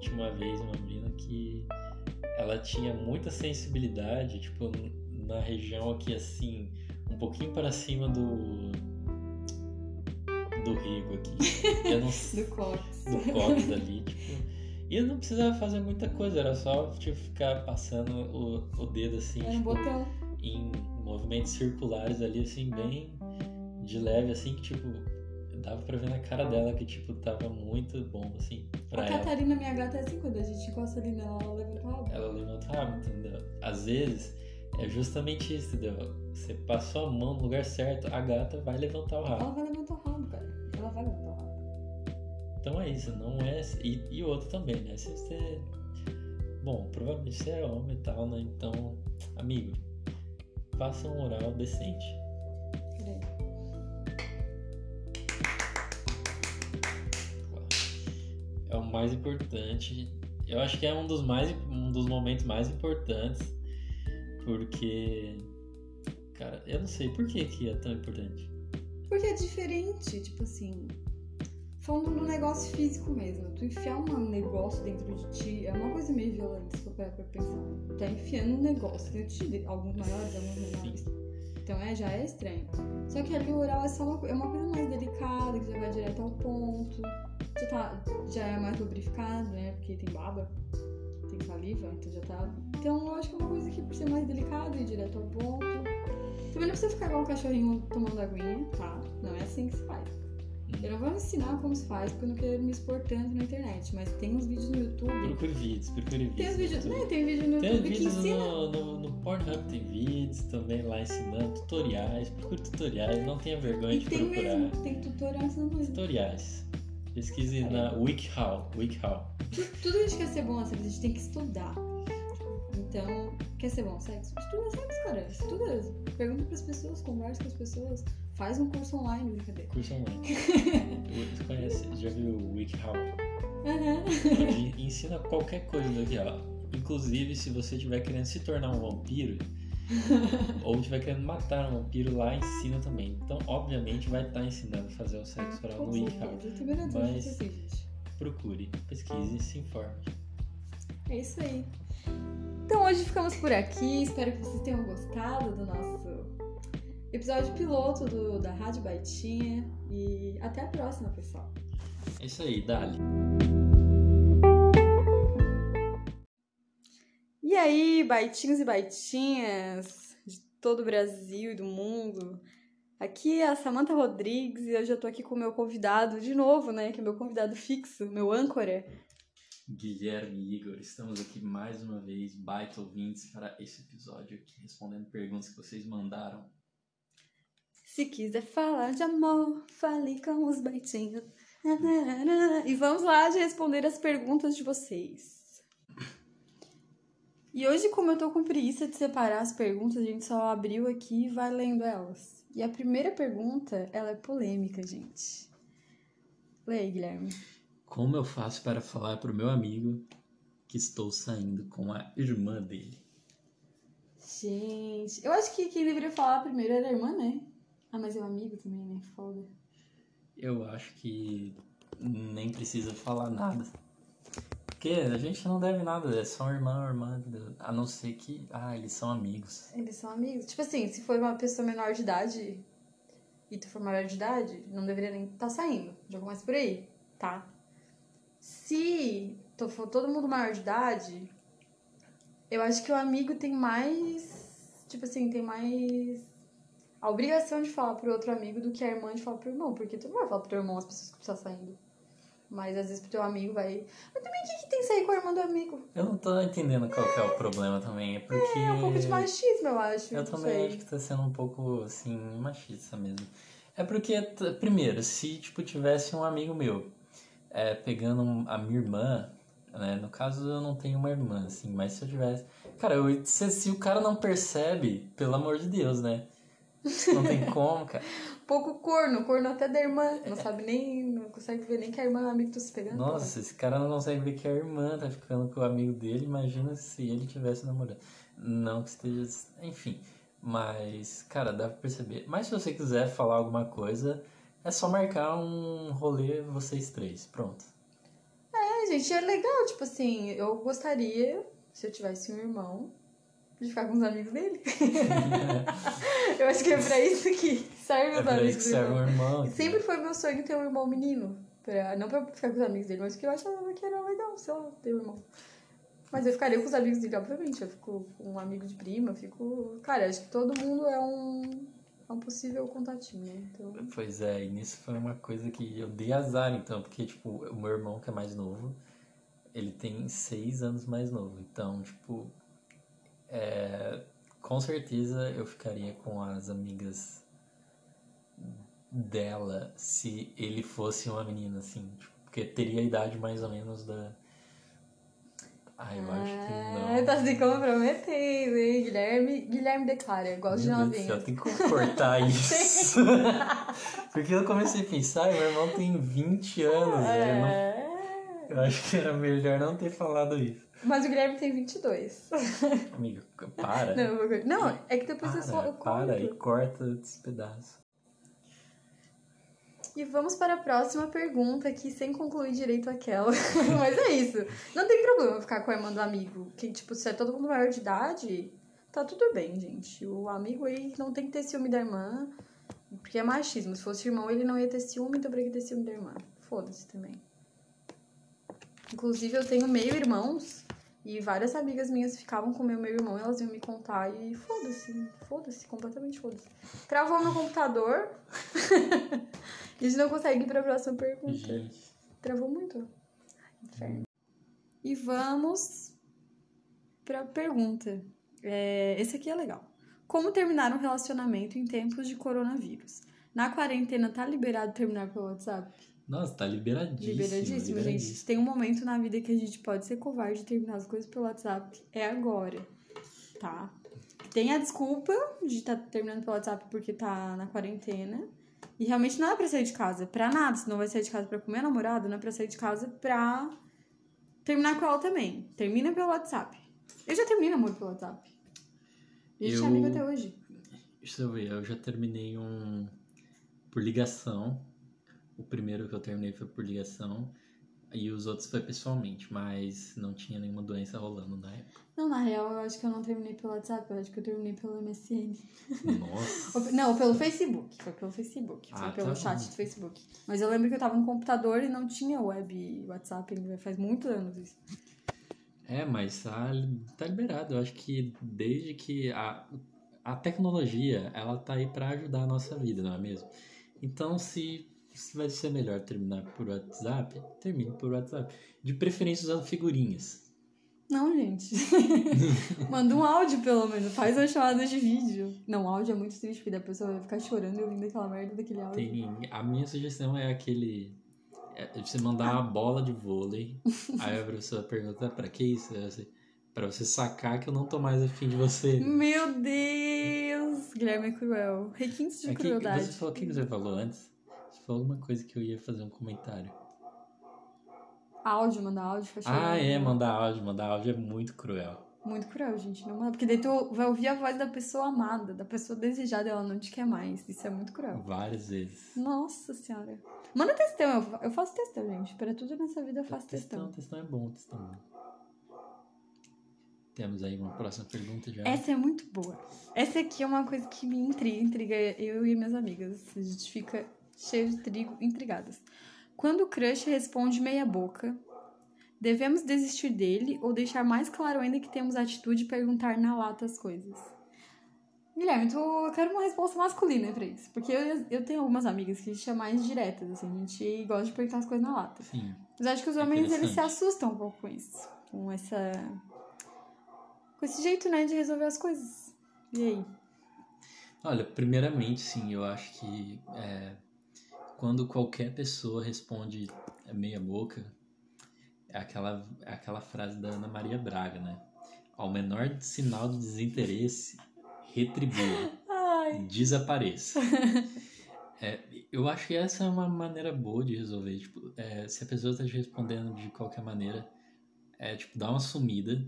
S2: tinha uma vez uma menina que ela tinha muita sensibilidade, tipo, na região aqui assim, um pouquinho para cima do. do rigo aqui. <laughs> Eu não.
S1: Do cox.
S2: do cox ali, tipo. E eu não precisava fazer muita coisa, era só tipo, ficar passando o, o dedo assim,
S1: É um
S2: tipo,
S1: botão.
S2: Em movimentos circulares ali, assim, bem de leve, assim, que tipo, dava pra ver na cara dela que, tipo, tava muito bom, assim, pra
S1: A
S2: ela.
S1: Catarina, minha gata, é assim, quando a gente encosta ali nela, ela levanta o rabo.
S2: Ela levanta o rabo, entendeu? Às vezes é justamente isso, entendeu? Você passou a mão no lugar certo, a gata vai levantar o rabo.
S1: Ela vai levantar o rabo, cara. Ela vai levantar o rabo.
S2: Então é isso, não é. E, e outro também, né? Se você. Bom, provavelmente você é homem e tal, né? Então, amigo, faça um oral decente.
S1: Peraí.
S2: É o mais importante. Eu acho que é um dos, mais, um dos momentos mais importantes. Porque. Cara, eu não sei por que, que é tão importante.
S1: Porque é diferente, tipo assim. Falando no negócio físico mesmo, tu enfiar um negócio dentro de ti é uma coisa meio violenta, se for parar pra pensar. Tá enfiando um negócio dentro de ti, alguns maiores, alguns menores. Então é, já é estranho. Só que ali o oral é só uma, é uma coisa mais delicada, que já vai direto ao ponto. Já, tá, já é mais lubrificado, né? Porque tem baba, tem saliva, então já tá. Então eu acho que é uma coisa que por ser mais delicada e direto ao ponto. Também não precisa ficar igual um cachorrinho tomando aguinha, tá? Não é assim que se faz. Eu não vou ensinar como se faz, porque eu não quero me expor tanto na internet, mas tem uns vídeos no YouTube.
S2: Procure vídeos, procure vídeos.
S1: Tem uns vídeos, né? Tem vídeo no
S2: Tem
S1: YouTube que
S2: vídeos
S1: ensina.
S2: no, no, no Pornhub, tem vídeos também lá ensinando tutoriais. Procure tutoriais, não tenha vergonha
S1: E
S2: de
S1: tem
S2: procurar.
S1: mesmo, tem tutorial ensinando mesmo.
S2: Tutoriais. Pesquise na WikiHow. WikiHow.
S1: Tudo que a gente quer ser bom sexo, a gente tem que estudar. Então, quer ser bom sexo? Estuda sexo, cara. Estuda. Pergunta pras pessoas, conversa com as pessoas. Faz um curso online, brincadeira.
S2: Curso online. <laughs> Você conhece? Já viu o WikiHow? Ele ensina qualquer coisa do WikiHow. Inclusive, se você estiver querendo se tornar um vampiro, <laughs> ou estiver querendo matar um vampiro, lá ensina também. Então, obviamente, vai estar ensinando a fazer o sexo oral
S1: Com
S2: no WikiHow. Mas-
S1: assim.
S2: Procure, pesquise e se informe.
S1: É isso aí. Então hoje ficamos por aqui. Espero que vocês tenham gostado do nosso episódio piloto do, da Rádio Baitinha. E até a próxima, pessoal.
S2: É isso aí, Dali.
S1: E aí, baitinhos e baitinhas de todo o Brasil e do mundo. Aqui é a Samantha Rodrigues e hoje eu tô aqui com o meu convidado de novo, né? Que é meu convidado fixo, meu âncora.
S2: Guilherme e Igor, estamos aqui mais uma vez, baita ouvintes, para esse episódio aqui, respondendo perguntas que vocês mandaram.
S1: Se quiser falar de amor, fale com os baitinhos. E vamos lá de responder as perguntas de vocês. E hoje, como eu tô com preguiça de separar as perguntas, a gente só abriu aqui e vai lendo elas. E a primeira pergunta, ela é polêmica, gente. Leia, Guilherme.
S2: Como eu faço para falar pro meu amigo que estou saindo com a irmã dele?
S1: Gente, eu acho que quem deveria falar primeiro era a irmã, né? Ah, mas é um amigo também, né? Foda.
S2: Eu acho que nem precisa falar nada. Porque a gente não deve nada, é só irmão, irmã, a não ser que. Ah, eles são amigos.
S1: Eles são amigos. Tipo assim, se for uma pessoa menor de idade e tu for maior de idade, não deveria nem estar tá saindo. Já começa por aí, tá? Se tu for todo mundo maior de idade, eu acho que o amigo tem mais. Tipo assim, tem mais. A obrigação de falar pro outro amigo do que a irmã de falar pro irmão. Porque tu não vai falar pro teu irmão as pessoas que tu tá saindo. Mas às vezes pro teu amigo vai. Mas também o que, que tem sair com a irmã do amigo?
S2: Eu não tô entendendo qual que é o problema também. É porque.
S1: É um pouco de machismo, eu acho.
S2: Eu também sei. acho que tá sendo um pouco, assim, machista mesmo. É porque, primeiro, se, tipo, tivesse um amigo meu é, pegando a minha irmã, né? No caso, eu não tenho uma irmã, assim, mas se eu tivesse. Cara, eu, se, se o cara não percebe, pelo amor de Deus, né? Não tem como, cara. <laughs>
S1: Pouco corno, corno até da irmã. Não sabe nem, não consegue ver nem que a irmã é amigo tá se pegando.
S2: Nossa, esse cara não consegue ver que a irmã tá ficando com o amigo dele. Imagina se ele tivesse namorando. Não que esteja. Enfim. Mas, cara, dá pra perceber. Mas se você quiser falar alguma coisa, é só marcar um rolê vocês três. Pronto.
S1: É, gente, é legal. Tipo assim, eu gostaria, se eu tivesse um irmão, de ficar com os amigos dele. <laughs> eu acho que é pra isso que serve
S2: é
S1: os amigos
S2: que serve um irmão.
S1: Sempre foi meu sonho ter um irmão menino. Pra, não pra ficar com os amigos dele, mas porque eu achava que era legal, sei lá, ter um irmão. Mas eu ficaria com os amigos dele, obviamente. Eu fico com um amigo de prima, eu fico. Cara, acho que todo mundo é um. É um possível contatinho, né? Então...
S2: Pois é, e nisso foi uma coisa que eu dei azar, então, porque, tipo, o meu irmão, que é mais novo, ele tem seis anos mais novo. Então, tipo, é, com certeza eu ficaria com as amigas dela se ele fosse uma menina, assim. Tipo, porque teria a idade mais ou menos da. Ah, eu acho que não.
S1: Tá se comprometendo, hein? Guilherme, Guilherme declara, gosto de novinhos.
S2: Eu tenho que cortar <laughs> isso. porque eu comecei a pensar, meu irmão tem 20 anos, é... Não... Eu acho que era melhor não ter falado isso.
S1: Mas o Guilherme tem 22. <laughs>
S2: Amigo, para.
S1: Não, não é que depois
S2: para,
S1: eu só eu
S2: Para e corta esse pedaço.
S1: E vamos para a próxima pergunta aqui, sem concluir direito aquela. <laughs> Mas é isso. Não tem problema ficar com a irmã do amigo. Que, tipo, se é todo mundo maior de idade, tá tudo bem, gente. O amigo aí não tem que ter ciúme da irmã, porque é machismo. Se fosse irmão, ele não ia ter ciúme, então pra que ter ciúme da irmã? Foda-se também. Inclusive, eu tenho meio irmãos e várias amigas minhas ficavam com meu, meu irmão, elas iam me contar e foda-se, foda-se, completamente foda-se. Travou meu computador e a gente não consegue ir pra próxima pergunta. Gente. Travou muito. Inferno. E vamos pra pergunta. É, esse aqui é legal. Como terminar um relacionamento em tempos de coronavírus? Na quarentena tá liberado terminar pelo WhatsApp?
S2: Nossa, tá liberadíssimo.
S1: Liberadíssimo, liberadíssimo, gente. Tem um momento na vida que a gente pode ser covarde e terminar as coisas pelo WhatsApp. É agora. Tá? Tem a desculpa de estar tá terminando pelo WhatsApp porque tá na quarentena. E realmente não é pra sair de casa. Pra nada. Se não vai sair de casa pra comer namorado, não é pra sair de casa pra terminar com ela também. Termina pelo WhatsApp. Eu já terminei namoro pelo WhatsApp. A gente eu... é amigo até hoje.
S2: Deixa eu ver, eu já terminei um por ligação o primeiro que eu terminei foi por ligação e os outros foi pessoalmente, mas não tinha nenhuma doença rolando na época.
S1: Não, na real, eu acho que eu não terminei pelo WhatsApp, eu acho que eu terminei pelo MSN.
S2: Nossa. <laughs>
S1: não, pelo Facebook. Foi pelo Facebook. Foi ah, pelo tá chat bom. do Facebook. Mas eu lembro que eu tava no computador e não tinha web WhatsApp ainda, faz muitos anos isso.
S2: É, mas tá, tá liberado. Eu acho que desde que a, a tecnologia, ela tá aí para ajudar a nossa vida, não é mesmo? Então, se se vai ser melhor terminar por WhatsApp, termine por WhatsApp. De preferência usando figurinhas.
S1: Não, gente. <laughs> Manda um áudio, pelo menos. Faz uma chamada de vídeo. Não, áudio é muito triste, porque a pessoa vai ficar chorando e ouvindo aquela merda daquele áudio.
S2: Tem... A minha sugestão é aquele... É você mandar uma bola de vôlei. <laughs> aí a pessoa pergunta, pra que isso? Você... Pra você sacar que eu não tô mais afim de você.
S1: Meu Deus! Guilherme é cruel. Requintes de
S2: Aqui,
S1: crueldade.
S2: você falou, o que você falou antes? Falou alguma coisa que eu ia fazer um comentário.
S1: Áudio, mandar áudio,
S2: Ah, é, mandar áudio. Mandar áudio é muito cruel.
S1: Muito cruel, gente. Não manda. Porque daí tu vai ouvir a voz da pessoa amada, da pessoa desejada e ela não te quer mais. Isso é muito cruel.
S2: Várias vezes.
S1: Nossa senhora. Manda textão, eu, eu faço textão, gente. Para tudo nessa vida eu faço
S2: Textão,
S1: textão.
S2: textão é bom, textão é bom. Temos aí uma próxima pergunta já.
S1: Essa é muito boa. Essa aqui é uma coisa que me intriga, intriga eu e minhas amigas. A gente fica cheio de trigo, intrigadas. Quando o crush responde meia boca, devemos desistir dele ou deixar mais claro ainda que temos a atitude de perguntar na lata as coisas? Guilherme, tu, eu quero uma resposta masculina pra isso. Porque eu, eu tenho algumas amigas que a gente é mais diretas, assim. A gente gosta de perguntar as coisas na lata.
S2: Sim.
S1: Mas acho que os homens, eles se assustam um pouco com isso. Com essa... Com esse jeito, né, de resolver as coisas. E aí?
S2: Olha, primeiramente, sim, eu acho que é, quando qualquer pessoa responde meia boca, é aquela, é aquela frase da Ana Maria Braga, né? Ao menor sinal de desinteresse, retribua, <laughs>
S1: Ai.
S2: desapareça. <laughs> É, eu acho que essa é uma maneira boa de resolver. Tipo, é, se a pessoa está te respondendo de qualquer maneira, é tipo, dá uma sumida.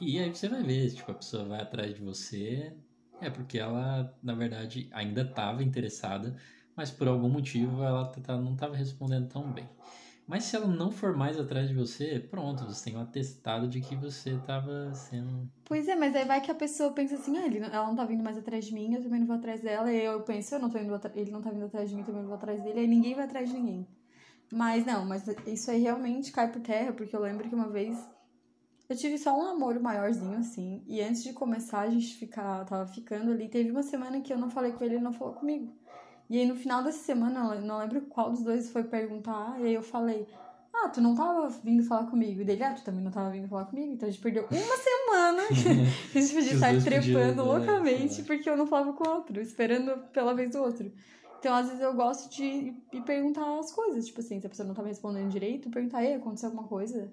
S2: E aí você vai ver, tipo, a pessoa vai atrás de você. É porque ela, na verdade, ainda estava interessada, mas por algum motivo ela tá- não estava respondendo tão bem. Mas se ela não for mais atrás de você, pronto, você tem um atestado de que você estava sendo.
S1: Pois é, mas aí vai que a pessoa pensa assim, ah, ele, ela não tá vindo mais atrás de mim, eu também não vou atrás dela, e eu penso, eu não tô indo ele não tá vindo atrás de mim, eu também não vou atrás dele, aí ninguém vai atrás de ninguém. Mas não, mas isso aí realmente cai por terra, porque eu lembro que uma vez eu tive só um namoro maiorzinho, assim, e antes de começar a gente ficar, tava ficando ali, teve uma semana que eu não falei com ele, ele não falou comigo. E aí no final dessa semana, não lembro qual dos dois foi perguntar, e aí eu falei, ah, tu não tava vindo falar comigo. E dele, ah, tu também não tava vindo falar comigo. Então a gente perdeu uma <laughs> semana que <laughs> a gente podia estar trepando
S2: né,
S1: loucamente
S2: falar.
S1: porque eu não falava com o outro, esperando pela vez do outro. Então, às vezes, eu gosto de ir perguntar as coisas. Tipo assim, se a pessoa não tá me respondendo direito, perguntar, ei, aconteceu alguma coisa?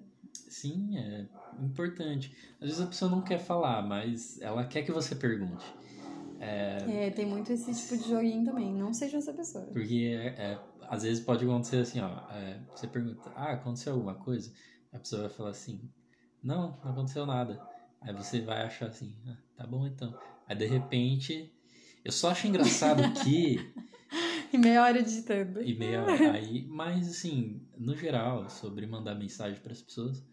S2: Sim, é importante. Às vezes a pessoa não quer falar, mas ela quer que você pergunte.
S1: É, tem muito esse tipo de joguinho também. Não seja essa pessoa.
S2: Porque é, é, às vezes pode acontecer assim, ó. é, você pergunta, ah, aconteceu alguma coisa? A pessoa vai falar assim, não, não aconteceu nada. Aí você vai achar assim, ah, tá bom então. Aí de repente, eu só acho engraçado <laughs> que.
S1: E meia hora digitando.
S2: e meia hora aí, mas assim, no geral, sobre mandar mensagem para as pessoas,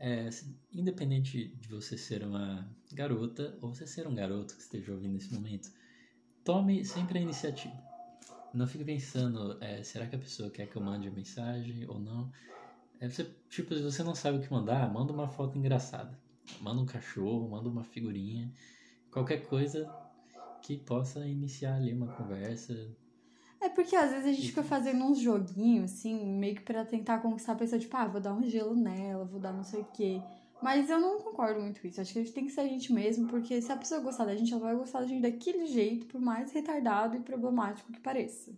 S2: é, independente de você ser uma garota ou você ser um garoto que esteja ouvindo nesse momento, tome sempre a iniciativa. Não fique pensando, é, será que a pessoa quer que eu mande a mensagem ou não? É, você, tipo, se você não sabe o que mandar, manda uma foto engraçada. Manda um cachorro, manda uma figurinha, qualquer coisa que possa iniciar ali uma conversa.
S1: É porque às vezes a gente fica fazendo uns joguinhos, assim, meio que pra tentar conquistar a pessoa, tipo, ah, vou dar um gelo nela, vou dar não sei o quê. Mas eu não concordo muito com isso. Acho que a gente tem que ser a gente mesmo, porque se a pessoa gostar da gente, ela vai gostar da gente daquele jeito, por mais retardado e problemático que pareça.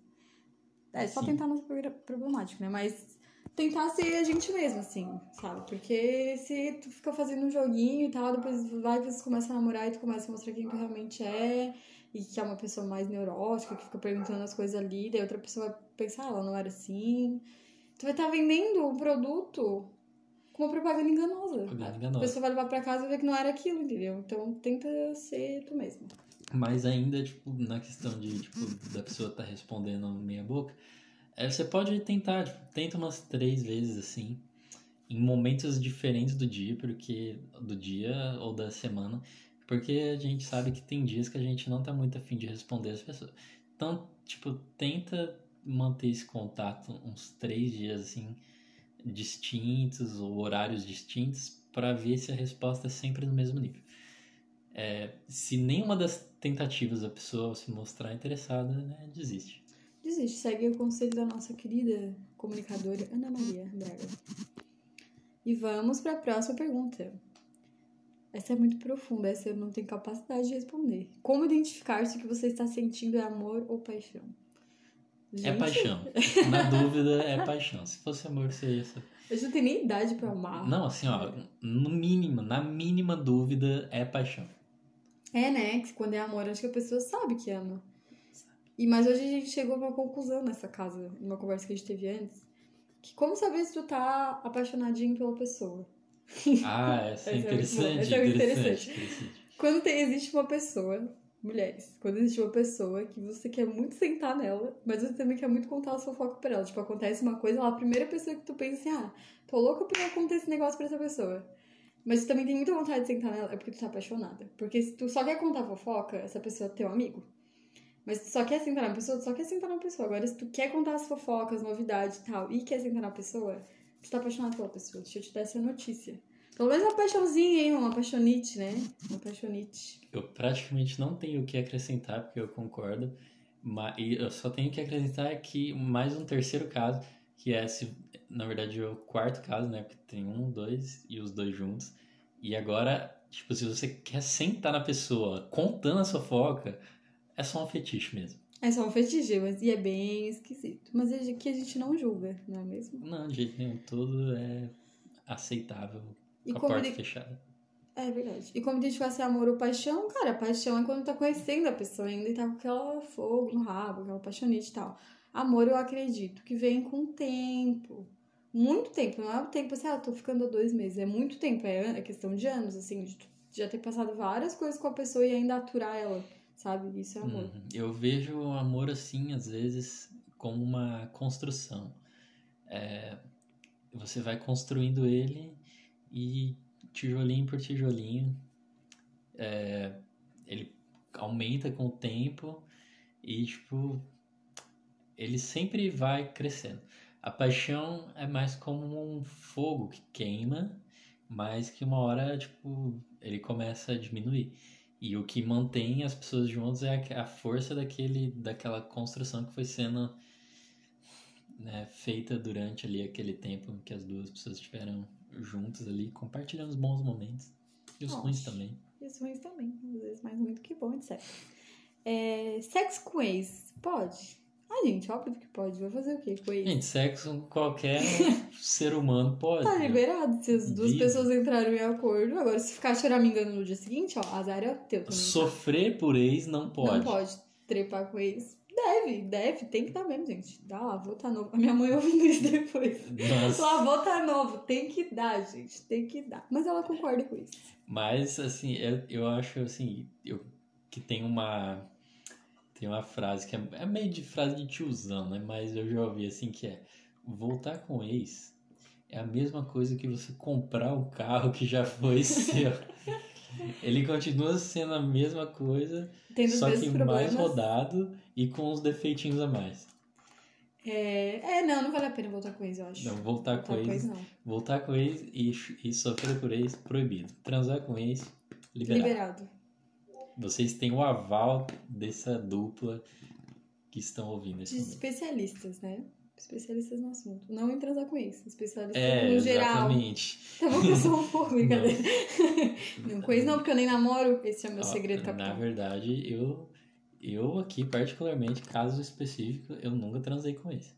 S1: É só
S2: Sim.
S1: tentar não ser problemático, né? Mas tentar ser a gente mesmo, assim, sabe? Porque se tu fica fazendo um joguinho e tal, depois vai, vocês começam a namorar e tu começa a mostrar quem tu realmente é e que é uma pessoa mais neurótica, que fica perguntando as coisas ali, daí outra pessoa vai pensar, ah, ela não era assim. Tu vai estar vendendo um produto com uma propaganda enganosa.
S2: Propaganda
S1: A
S2: enganosa.
S1: pessoa vai levar pra casa e ver que não era aquilo, entendeu? Então tenta ser tu mesmo.
S2: Mas ainda, tipo, na questão de, tipo, da pessoa estar respondendo meia boca, é, você pode tentar, tipo, tenta umas três vezes, assim, em momentos diferentes do dia, porque do dia ou da semana, porque a gente sabe que tem dias que a gente não tá muito afim de responder as pessoas. Então, tipo, tenta manter esse contato uns três dias, assim, distintos ou horários distintos, para ver se a resposta é sempre no mesmo nível. É, se nenhuma das tentativas da pessoa se mostrar interessada, né, desiste.
S1: Desiste, segue o conselho da nossa querida comunicadora Ana Maria Braga. E vamos para a próxima pergunta. Essa é muito profunda, essa eu não tenho capacidade de responder. Como identificar se o que você está sentindo é amor ou paixão?
S2: É
S1: Gente,
S2: paixão. <laughs> Na dúvida, é paixão. Se fosse amor, seria isso.
S1: A gente não tem nem idade pra amar.
S2: Não, assim, ó, no mínimo, na mínima dúvida, é paixão.
S1: É, né? Que quando é amor, acho que a pessoa sabe que ama. E, mas hoje a gente chegou a uma conclusão nessa casa, numa conversa que a gente teve antes. Que como saber se tu tá apaixonadinho pela pessoa?
S2: Ah, <laughs> essa é
S1: é
S2: interessante,
S1: essa é
S2: interessante, interessante.
S1: Quando tem- existe uma pessoa, mulheres, quando existe uma pessoa que você quer muito sentar nela, mas você também quer muito contar a sua fofoca pra ela. Tipo, acontece uma coisa, ela é a primeira pessoa que tu pensa assim, ah, tô louca pra contar esse negócio pra essa pessoa. Mas tu também tem muita vontade de sentar nela, é porque tu tá apaixonada. Porque se tu só quer contar fofoca, essa pessoa é teu amigo. Mas se tu só quer sentar na pessoa, tu só quer sentar na pessoa. Agora, se tu quer contar as fofocas, novidades e tal, e quer sentar na pessoa, tu tá apaixonado pela pessoa. Deixa eu te dar essa notícia. Pelo menos uma paixãozinha, hein? Uma paixonite, né? Uma paixonite.
S2: Eu praticamente não tenho o que acrescentar, porque eu concordo. Mas e eu só tenho que acrescentar que mais um terceiro caso, que é, se, na verdade, é o quarto caso, né? Porque tem um, dois e os dois juntos. E agora, tipo, se você quer sentar na pessoa contando a sua foca, é só um fetiche mesmo.
S1: É só um fetiche, mas e é bem esquisito. Mas é que a gente não julga, não é mesmo?
S2: Não, de jeito nenhum. Tudo é aceitável
S1: E
S2: com a porta
S1: de-
S2: fechada.
S1: É verdade. E como identificar se amor ou paixão, cara, paixão é quando tá conhecendo a pessoa ainda e tá com aquela fogo no rabo, aquela paixonite e tal. Amor, eu acredito que vem com o tempo. Muito tempo, não é o tempo assim, ah, tô ficando há dois meses. É muito tempo, é, é questão de anos, assim, de já ter passado várias coisas com a pessoa e ainda aturar ela, sabe? Isso é amor.
S2: Uhum. Eu vejo o amor assim, às vezes, como uma construção. É, você vai construindo ele e tijolinho por tijolinho, é, ele aumenta com o tempo e, tipo, ele sempre vai crescendo. A paixão é mais como um fogo que queima, mas que uma hora, tipo, ele começa a diminuir. E o que mantém as pessoas juntas é a, a força daquele, daquela construção que foi sendo né, feita durante ali aquele tempo que as duas pessoas estiveram juntas ali, compartilhando os bons momentos. E os
S1: Nossa.
S2: ruins também.
S1: E os ruins também, às vezes mais ruim do que bom, etc. É, sexo com ex, pode? Ah, gente, óbvio que pode. Vai fazer o quê com ex?
S2: Gente, sexo com qualquer <laughs> ser humano pode.
S1: Tá
S2: né?
S1: liberado. Se as duas pessoas entraram em acordo. Agora, se ficar choramingando no dia seguinte, ó, azar é teu também. tá?
S2: Sofrer por ex não pode.
S1: Não pode trepar com eles. Deve, deve, tem que dar mesmo, gente. Dá lá, vou tá novo. A minha mãe ouvindo isso depois.
S2: Nossa.
S1: Lá, vou tá novo. Tem que dar, gente. Tem que dar. Mas ela concorda com isso.
S2: Mas, assim, eu, eu acho, assim, eu, que tem uma... Tem uma frase que é, é meio de frase de tiozão, né? Mas eu já ouvi, assim, que é... Voltar com o ex é a mesma coisa que você comprar um carro que já foi <laughs> seu. Ele continua sendo a mesma coisa,
S1: Tendo
S2: só que
S1: mesmos
S2: mais
S1: problemas.
S2: rodado e com uns defeitinhos a mais.
S1: É, é, não, não vale a pena voltar com eles, eu acho.
S2: Não, voltar com
S1: voltar com
S2: ex,
S1: não.
S2: voltar com ex e, e sofrer por ex, proibido. Transar com ex, liberado.
S1: Liberado.
S2: Vocês têm o aval dessa dupla que estão ouvindo
S1: De
S2: esse momento.
S1: especialistas, né? Especialistas no assunto. Não em transar com ex. Especialistas
S2: É,
S1: no geral.
S2: exatamente.
S1: Tá bom que eu sou um <laughs> pouco, brincadeira. Não, com ex não, porque eu nem namoro. Esse é o meu
S2: Ó,
S1: segredo,
S2: Na
S1: capitão.
S2: verdade, eu, eu aqui, particularmente, caso específico, eu nunca transei com ex.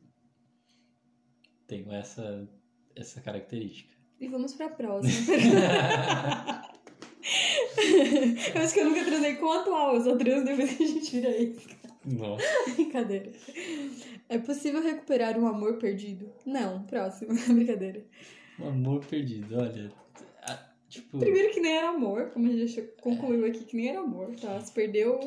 S2: Tenho essa, essa característica.
S1: E vamos pra próxima. <laughs> eu acho que eu nunca transei com o atual, eu só transo depois que a gente vira ex.
S2: Nossa. <laughs>
S1: Brincadeira. É possível recuperar um amor perdido? Não. Próximo. <laughs> Brincadeira.
S2: Um amor perdido, olha. a- Tipo,
S1: Primeiro que nem era amor, como a gente já concluiu aqui, que nem era amor, tá? Se perdeu.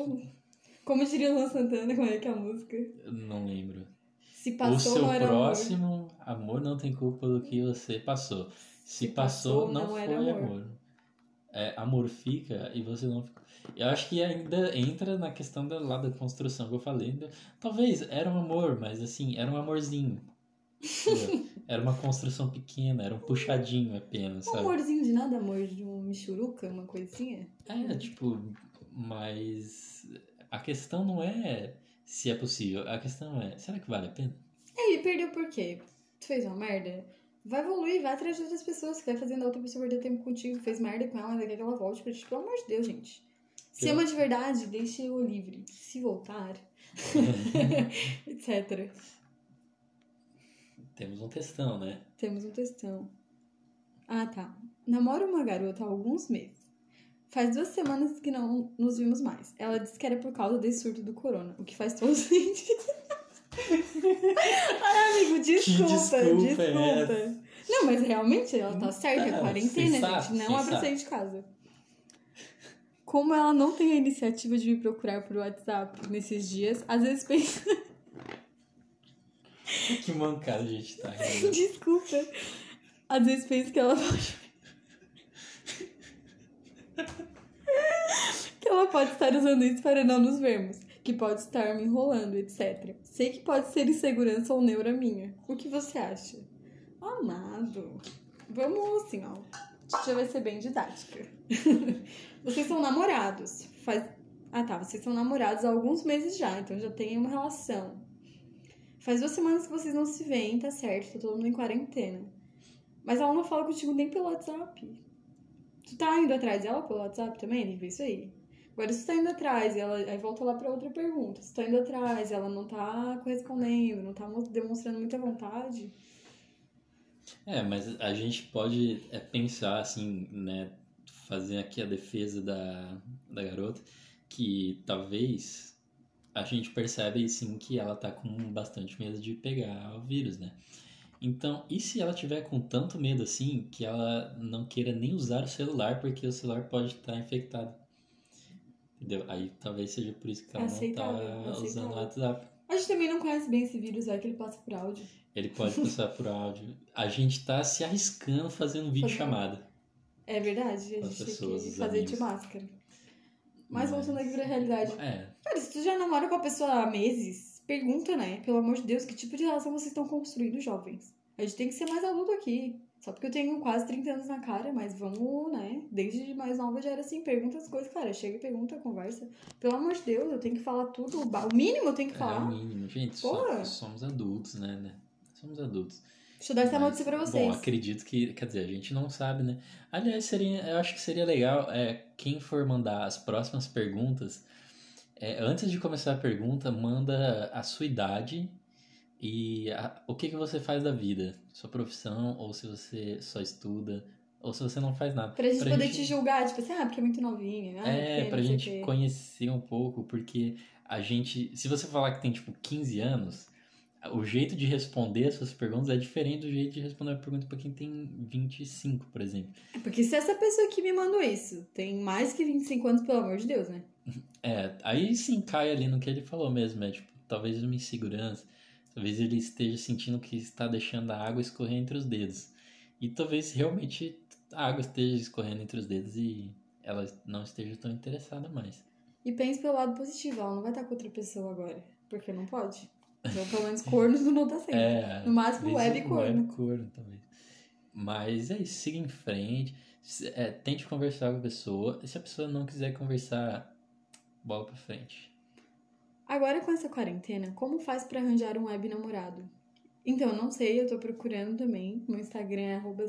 S1: Como diria Luan Santana, como é que é a música?
S2: eu não lembro.
S1: Se
S2: o
S1: passou,
S2: seu
S1: não era amor.
S2: próximo amor. não tem culpa do que você passou. Se,
S1: Se
S2: passou,
S1: passou,
S2: não,
S1: não
S2: foi amor.
S1: amor.
S2: É, amor fica e você não ficou. Eu acho que ainda entra na questão da, lá da construção que eu falei. Talvez era um amor, mas assim, era um amorzinho. <laughs> era uma construção pequena, era um puxadinho apenas,
S1: Um
S2: sabe?
S1: amorzinho de nada, amor de um michuruca, uma coisinha.
S2: É, tipo, mas a questão não é se é possível, a questão é, será que vale a pena?
S1: É, e perdeu por quê? Tu fez uma merda? Vai evoluir, vai atrás de outras pessoas que vai fazendo a outra pessoa perder tempo contigo. Fez merda com ela, ainda quer que ela volte pra ti. Pelo amor de Deus, gente. Se ama de verdade, deixe-o livre. Se voltar, <laughs> etc.
S2: Temos um textão, né?
S1: Temos um textão. Ah, tá. Namoro uma garota há alguns meses. Faz duas semanas que não nos vimos mais. Ela disse que era por causa desse surto do corona, o que faz todo sentido. <laughs> Ai, amigo, desculpa,
S2: desculpa é
S1: desculpa. Não, mas realmente ela tá certa, é quarentena,
S2: sensato,
S1: gente. Não abre
S2: sensato.
S1: sair de casa. Como ela não tem a iniciativa de me procurar por WhatsApp nesses dias, às vezes pensa. <laughs>
S2: Que mancada a gente tá <laughs> rindo.
S1: Desculpa. Às vezes penso que ela pode. <laughs> que ela pode estar usando isso para não nos vermos. Que pode estar me enrolando, etc. Sei que pode ser insegurança ou neura minha. O que você acha? Amado. Vamos assim, ó. Já vai ser bem didática. <laughs> vocês são namorados. Faz... Ah tá, vocês são namorados há alguns meses já, então já tem uma relação. Faz duas semanas que vocês não se veem, tá certo, tá todo mundo em quarentena. Mas ela não fala contigo nem pelo WhatsApp. Tu tá indo atrás dela pelo WhatsApp também? Tem isso aí. Agora, se tu tá indo atrás, e ela aí volta lá pra outra pergunta. Se tu tá indo atrás, ela não tá correspondendo, não tá mo- demonstrando muita vontade.
S2: É, mas a gente pode é, pensar assim, né? Fazer aqui a defesa da, da garota, que talvez a gente percebe sim que ela tá com bastante medo de pegar o vírus, né? Então, e se ela tiver com tanto medo assim que ela não queira nem usar o celular porque o celular pode estar infectado? Entendeu? Aí talvez seja por isso que ela
S1: Aceitável,
S2: não tá usando o WhatsApp.
S1: A gente também não conhece bem esse vírus, vai que ele passa por áudio.
S2: Ele pode passar por áudio. A gente tá se arriscando fazendo vídeo chamada.
S1: É verdade, a
S2: As
S1: gente tem
S2: pessoas,
S1: que
S2: os
S1: fazer
S2: amigos.
S1: de máscara. Mas
S2: Mas-
S1: voltando aqui pra realidade.
S2: É,
S1: Cara, se tu já namora com a pessoa há meses, pergunta, né? Pelo amor de Deus, que tipo de relação vocês estão construindo, jovens? A gente tem que ser mais adulto aqui. Só porque eu tenho quase 30 anos na cara, mas vamos, né? Desde mais nova já era assim, pergunta as coisas, cara. Chega e pergunta, conversa. Pelo amor de Deus, eu tenho que falar tudo. o mínimo eu tenho que
S2: é
S1: falar.
S2: o mínimo. Gente,
S1: Porra.
S2: so- somos adultos, né, né? Somos adultos.
S1: Deixa eu dar essa notícia pra vocês.
S2: Bom, acredito que, quer dizer, a gente não sabe, né? Aliás, seria, eu acho que seria legal é, quem for mandar as próximas perguntas, é, antes de começar a pergunta, manda a sua idade e a- o que, que você faz da vida, sua profissão, ou se você só estuda, ou se você não faz nada.
S1: Pra gente
S2: Pra
S1: poder
S2: gente-
S1: te julgar, tipo assim, ah, porque é muito novinha. Ah,
S2: É,
S1: porque
S2: pra gente
S1: quê.
S2: conhecer um pouco, porque a gente. Se você falar que tem, tipo, 15 anos, o jeito de responder essas perguntas é diferente do jeito de responder uma pergunta pra quem tem 25, por exemplo.
S1: É Porque se essa pessoa que me mandou isso tem mais que 25 anos, pelo amor de Deus, né? <laughs>
S2: É, aí sim cai ali no que ele falou mesmo, é tipo, talvez uma insegurança, talvez ele esteja sentindo que está deixando a água escorrer entre os dedos. E talvez realmente a água esteja escorrendo entre os dedos e ela não esteja tão interessada mais.
S1: E pense pelo lado positivo, ela não vai estar com outra pessoa agora. Porque não pode. Então, pelo menos corno não tá sendo.
S2: É,
S1: No máximo, web corno.
S2: Web corno, talvez. Mas é isso, siga em frente. É, tente conversar com a pessoa. E se a pessoa não quiser conversar, bola pra frente.
S1: Agora com essa quarentena, como faz pra arranjar um web namorado? Então, não sei, eu tô procurando também. Meu Instagram é arroba.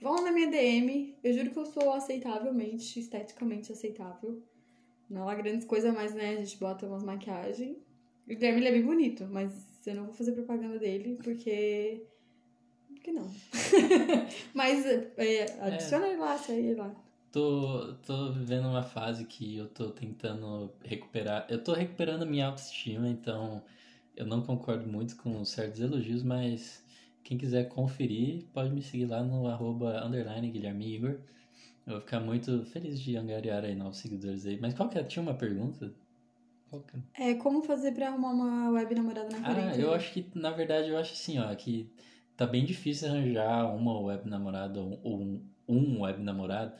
S1: Vão na minha DM. Eu juro que eu sou aceitavelmente, esteticamente aceitável. Não há grandes coisas, mas né, a gente bota umas maquiagens. O Guilherme ele é bem bonito, mas eu não vou fazer propaganda dele porque. Porque não. <laughs> mas é, adiciona ele lá, segue ele lá.
S2: Tô, tô vivendo uma fase que eu tô tentando recuperar. Eu tô recuperando a minha autoestima, então eu não concordo muito com certos elogios, mas quem quiser conferir, pode me seguir lá no arroba underline Guilherme Igor. Eu vou ficar muito feliz de angariar aí novos seguidores aí. Mas qual que é? Tinha uma pergunta? Que é?
S1: É, como fazer pra arrumar uma web namorada na
S2: Ah,
S1: quarentena?
S2: eu acho que, na verdade, eu acho assim, ó, que tá bem difícil arranjar uma web namorada ou ou um, um web namorado,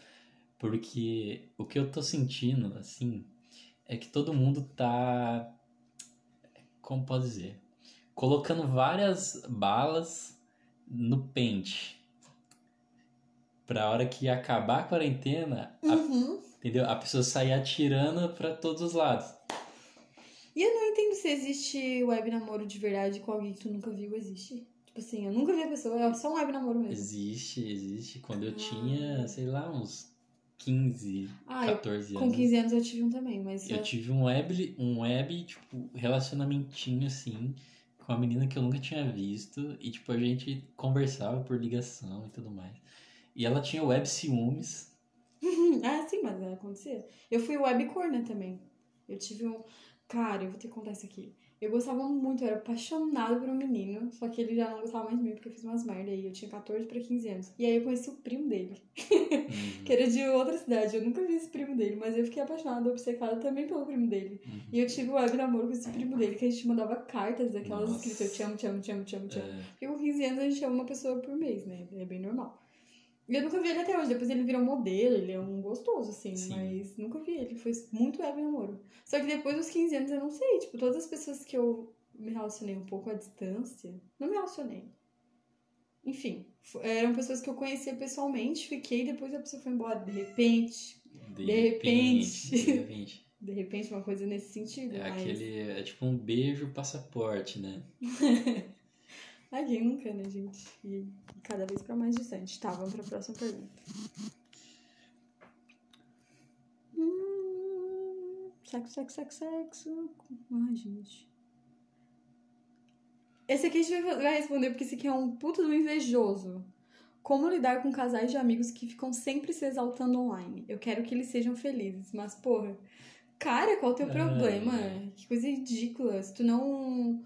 S2: porque o que eu tô sentindo, assim, é que todo mundo tá, como pode dizer, colocando várias balas no pente. Pra hora que acabar a quarentena, a-
S1: Uhum.
S2: entendeu? A pessoa sair atirando pra todos os lados.
S1: E eu não entendo se existe web namoro de verdade com alguém que tu nunca viu, existe. Tipo assim, eu nunca vi a pessoa, é só um web namoro mesmo.
S2: Existe, existe. Quando eu
S1: Ah.
S2: tinha, sei lá, uns 15,
S1: Ah, eu-
S2: 14
S1: Com
S2: anos.
S1: 15 anos eu tive um também, mas.
S2: Eu tive um web, um web, tipo, relacionamentinho assim, com uma menina que eu nunca tinha visto. E, tipo, a gente conversava por ligação e tudo mais. E ela tinha web ciúmes. <laughs>
S1: Ah, sim, mas acontecia. Eu fui webcorna também. Eu tive um. Cara, eu vou ter que contar isso aqui. Eu gostava muito, eu era apaixonada por um menino, só que ele já não gostava mais de mim porque eu fiz umas merda aí. Eu tinha 14 pra 15 anos. E aí eu conheci o primo dele,
S2: Uhum, <laughs>
S1: que era de outra cidade. Eu nunca vi esse primo dele, mas eu fiquei apaixonada, obcecada também pelo primo dele.
S2: uhum.
S1: E eu tive um web namoro com esse primo dele, que a gente mandava cartas daquelas
S2: Nossa.
S1: escritas: Eu te amo, te amo, te amo, te amo, te amo.
S2: É,
S1: Porque com 15 anos a gente ama uma pessoa por mês, né? É bem normal. E eu nunca vi ele até hoje. Depois ele virou modelo, ele é um gostoso, assim,
S2: Sim.
S1: mas nunca vi ele. Foi muito web namoro. Só que depois dos 15 anos eu não sei. Tipo, todas as pessoas que eu me relacionei um pouco à distância, não me relacionei. Enfim, eram pessoas que eu conhecia pessoalmente, fiquei, depois a pessoa foi embora. De repente,
S2: de,
S1: De repente.
S2: De repente. <laughs>
S1: de repente, uma coisa nesse sentido.
S2: É
S1: mas...
S2: aquele. É tipo um beijo passaporte, né? <laughs>
S1: Ai, quem nunca, né, gente? E cada vez pra mais distante. Tá, vamos pra próxima pergunta. Hum, sexo, sexo, sexo, sexo. Ai, gente. Esse aqui a gente vai responder porque esse aqui é um puto do invejoso. Como lidar com casais de amigos que ficam sempre se exaltando online? Eu quero que eles sejam felizes, mas porra. Cara, qual o teu
S2: Ai,
S1: problema? Que coisa ridícula. Se tu não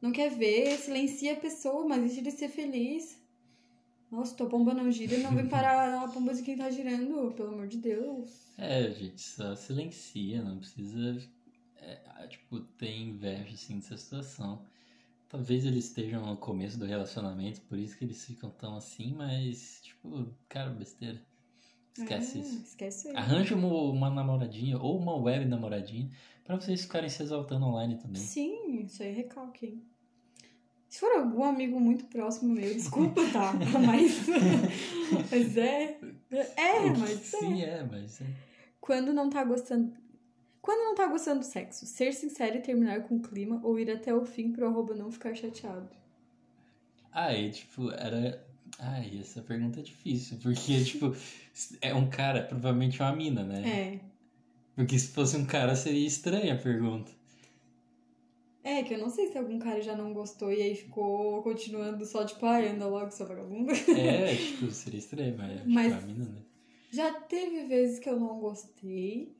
S1: não quer ver, silencia a pessoa, mas deixa ele ser feliz. Nossa, tua pomba não gira, não vem <laughs> parar a pomba de quem tá girando, pelo amor de Deus.
S2: É, gente, só silencia, não precisa, é, tipo, ter inveja, assim, dessa situação. Talvez eles estejam no começo do relacionamento, por isso que eles ficam tão assim, mas, tipo, cara, besteira. Esquece
S1: É,
S2: isso.
S1: Esquece aí.
S2: Arranja uma, uma namoradinha ou uma web namoradinha pra vocês ficarem se exaltando online também.
S1: Sim, isso aí é recalque, hein? Se for algum amigo muito próximo meu, desculpa, tá? <laughs> Mas. mas é. É, mas é.
S2: Sim, é, mas é.
S1: Quando não tá gostando. Quando não tá gostando do sexo, ser sincero e terminar com o clima ou ir até o fim pro arroba não ficar chateado.
S2: Aí, tipo, era. Ai, essa pergunta é difícil, porque, tipo, é um cara, provavelmente é uma mina, né?
S1: É.
S2: Porque se fosse um cara seria estranha a pergunta.
S1: É, que eu não sei se algum cara já não gostou e aí ficou continuando só, tipo, ai, anda logo, sua vagabunda.
S2: É, <laughs> tipo, seria estranho, mas, tipo,
S1: Mas-
S2: a mina, né?
S1: Já teve vezes que eu não gostei.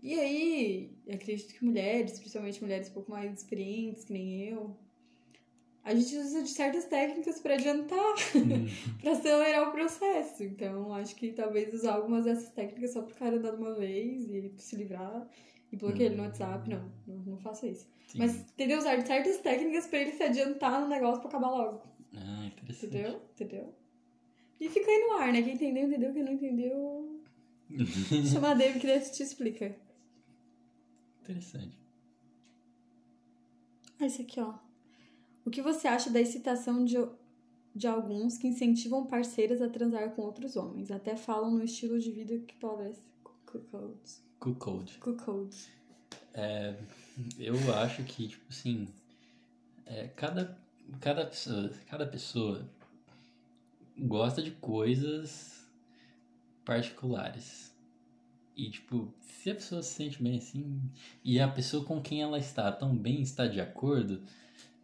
S1: E aí, acredito que mulheres, principalmente mulheres um pouco mais experientes, que nem eu, a gente usa de certas técnicas pra adiantar,
S2: Hum, <laughs>
S1: pra acelerar o processo. Então, acho que talvez usar algumas dessas técnicas só pro cara andar de uma vez e se livrar e bloquear ele no WhatsApp. Não, não, não faça isso.
S2: sim.
S1: Mas entendeu? Usar de certas técnicas pra ele se adiantar no negócio pra acabar logo.
S2: Ah, interessante.
S1: Entendeu? Entendeu? E fica aí no ar, né? Quem entendeu, entendeu. Quem não entendeu, <laughs> chama a David que daí te explica.
S2: interessante.
S1: Ah, esse aqui, ó. O que você acha da excitação de, de alguns que incentivam parceiras a transar com outros homens? Até falam no estilo de vida que parece cuckolds.
S2: Cuckold.
S1: Cuckolds.
S2: Eu acho que, tipo assim, é, cada, cada, pessoa, cada pessoa gosta de coisas particulares. E, tipo, se a pessoa se sente bem assim, e a pessoa com quem ela está também está de acordo,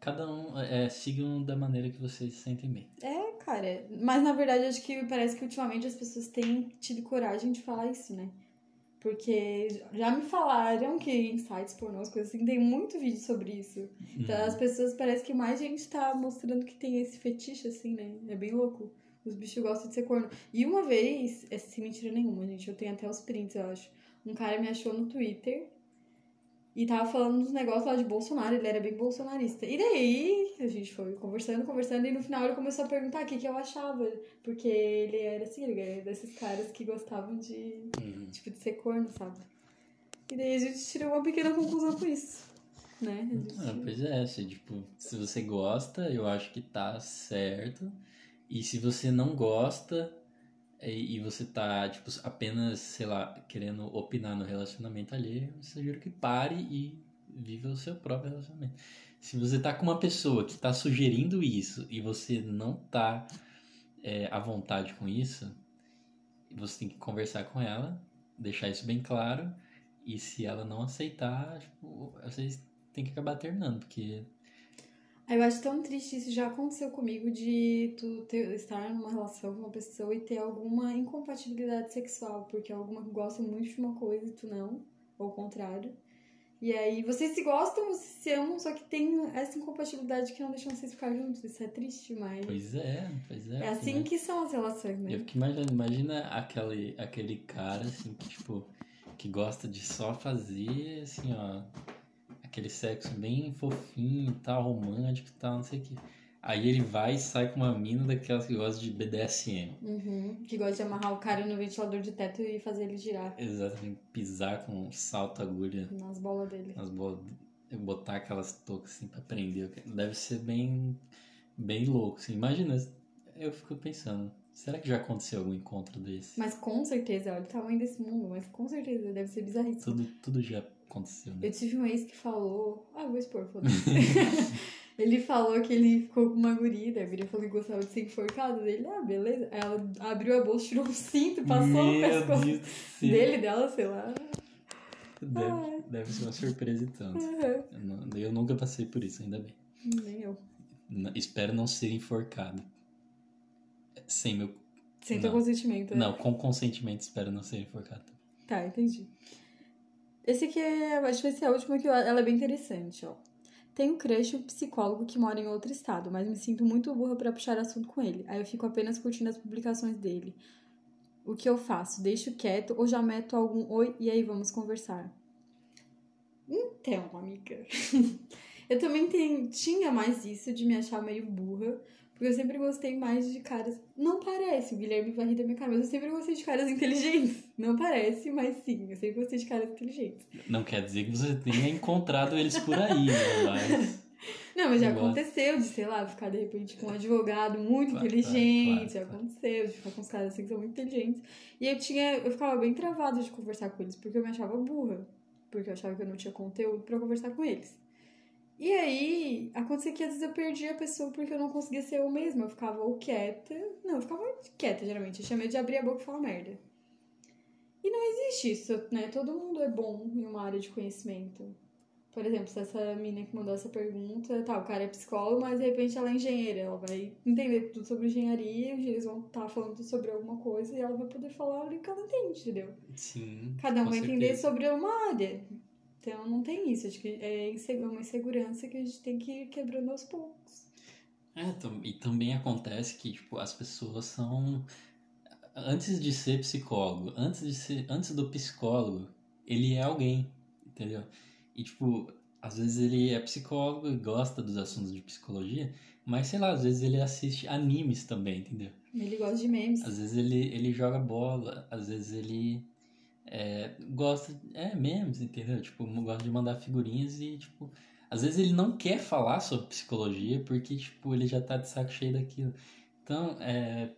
S2: cada um é, sigam da maneira que vocês se sentem bem.
S1: É, cara. Mas na verdade, acho que parece que ultimamente as pessoas têm tido coragem de falar isso, né? Porque já me falaram que em sites pornôs, coisas assim, tem muito vídeo sobre isso. Então
S2: Uhum.
S1: as pessoas parece que mais gente tá mostrando que tem esse fetiche, assim, né? É bem louco. Os bichos gostam de ser corno. E uma vez, é sem mentira nenhuma, gente, eu tenho até os prints, eu acho. Um cara me achou no Twitter e tava falando dos negócios lá de Bolsonaro, ele era bem bolsonarista. E daí, a gente foi conversando, conversando, e no final ele começou a perguntar o que, que eu achava. Porque ele era assim, ele era desses caras que gostavam de,
S2: Uhum.
S1: tipo, de ser corno, sabe? E daí a gente tirou uma pequena conclusão com isso. Né? Gente-
S2: Ah, pois é, se, tipo, se você gosta, eu acho que tá certo. E se você não gosta e, e você tá, tipo, apenas, sei lá, querendo opinar no relacionamento alheio, eu sugiro que pare e viva o seu próprio relacionamento. Se você tá com uma pessoa que tá sugerindo isso e você não tá é, à vontade com isso, você tem que conversar com ela, deixar isso bem claro. E se ela não aceitar, tipo, vocês têm que acabar terminando, porque
S1: Eu acho tão triste isso já aconteceu comigo de tu ter- estar numa relação com uma pessoa e ter alguma incompatibilidade sexual, porque alguma gosta muito de uma coisa e tu não, ou o contrário. E aí vocês se gostam, vocês se amam, só que tem essa incompatibilidade que não deixa vocês ficar juntos. Isso é triste, mas
S2: Pois é, pois é.
S1: é assim que são as relações, né?
S2: Eu fico imaginando, imagina aquele, aquele cara, assim, que, tipo, que gosta de só fazer, assim, ó, aquele sexo bem fofinho e tal, romântico e tal, não sei o que. Aí ele vai e sai com uma mina daquelas que gosta de BDSM.
S1: Uhum. Que gosta de amarrar o cara no ventilador de teto e fazer ele girar
S2: Exatamente, pisar com um salto agulha
S1: nas bolas dele.
S2: nas bolas, botar aquelas toucas assim pra prender. Deve ser bem, bem louco, assim. Imagina, eu fico pensando, será que já aconteceu algum encontro desse?
S1: Mas com certeza, olha o tamanho desse mundo, mas com certeza deve ser bizarríssimo.
S2: Tudo, tudo já aconteceu, né?
S1: Eu tive um ex que falou. Ah, vou expor, foda-se. <laughs> <laughs> ele falou que ele ficou com uma guria, daí a guria falou que gostava de ser enforcado dele. Ah, beleza. Aí ela abriu a bolsa, tirou um cinto e passou no
S2: Meu
S1: pescoço
S2: Deus
S1: dele, dela, sei lá.
S2: Deve, deve ser uma surpresa e tanto.
S1: Uhum.
S2: Eu, eu nunca passei por isso, ainda bem.
S1: Nem eu.
S2: N- espero não ser enforcado. Sem meu.
S1: Sem teu
S2: Não.
S1: consentimento. né?
S2: Não, com consentimento espero não ser enforcado.
S1: Tá, entendi. Esse aqui é, acho que vai ser a última que eu- ela é bem interessante, ó. Tenho crush um psicólogo que mora em outro estado, mas me sinto muito burra pra puxar assunto com ele. Aí eu fico apenas curtindo as publicações dele. O que eu faço? Deixo quieto ou já meto algum oi e aí vamos conversar? Então, amiga. <laughs> eu também tinha mais isso de me achar meio burra, porque eu sempre gostei mais de caras. Não parece, o Guilherme vai rir da minha cara, mas eu sempre gostei de caras inteligentes. Não parece, mas sim, eu sempre gostei de caras inteligentes.
S2: Não quer dizer que você tenha encontrado eles por aí, né? Mas. <laughs>
S1: Não, mas já
S2: gosto.
S1: aconteceu de, sei lá, ficar de repente com um advogado muito
S2: Claro,
S1: inteligente.
S2: claro,
S1: já
S2: claro.
S1: aconteceu, de ficar com os caras assim que são muito inteligentes. E eu tinha. Eu ficava bem travada de conversar com eles, porque eu me achava burra. Porque eu achava que eu não tinha conteúdo pra conversar com eles. E aí, acontecia que às vezes eu perdia a pessoa porque eu não conseguia ser eu mesma. Eu ficava ou quieta. Não, eu ficava quieta, geralmente. Eu tinha medo de abrir a boca e falar merda. E não existe isso, né? Todo mundo é bom em uma área de conhecimento. Por exemplo, se essa menina que mandou essa pergunta, tá, o cara é psicólogo, mas de repente ela é engenheira. Ela vai entender tudo sobre engenharia, eles vão estar falando sobre alguma coisa e ela vai poder falar o que ela entende, entendeu?
S2: Sim.
S1: Cada um vai entender
S2: certeza.
S1: sobre uma área. Então não tem isso. Acho que é inse- uma insegurança que a gente tem que ir quebrando aos poucos.
S2: É, e também acontece que, tipo, as pessoas são. Antes de ser psicólogo, antes de ser. Antes do psicólogo, ele é alguém, entendeu? E, tipo, às vezes ele é psicólogo e gosta dos assuntos de psicologia, mas sei lá, às vezes ele assiste animes também, entendeu?
S1: Ele gosta de memes.
S2: Às vezes ele, ele joga bola, às vezes ele é, gosta. É memes, entendeu? Tipo, gosta de mandar figurinhas e, tipo. Às vezes ele não quer falar sobre psicologia porque, tipo, ele já tá de saco cheio daquilo. Então, é.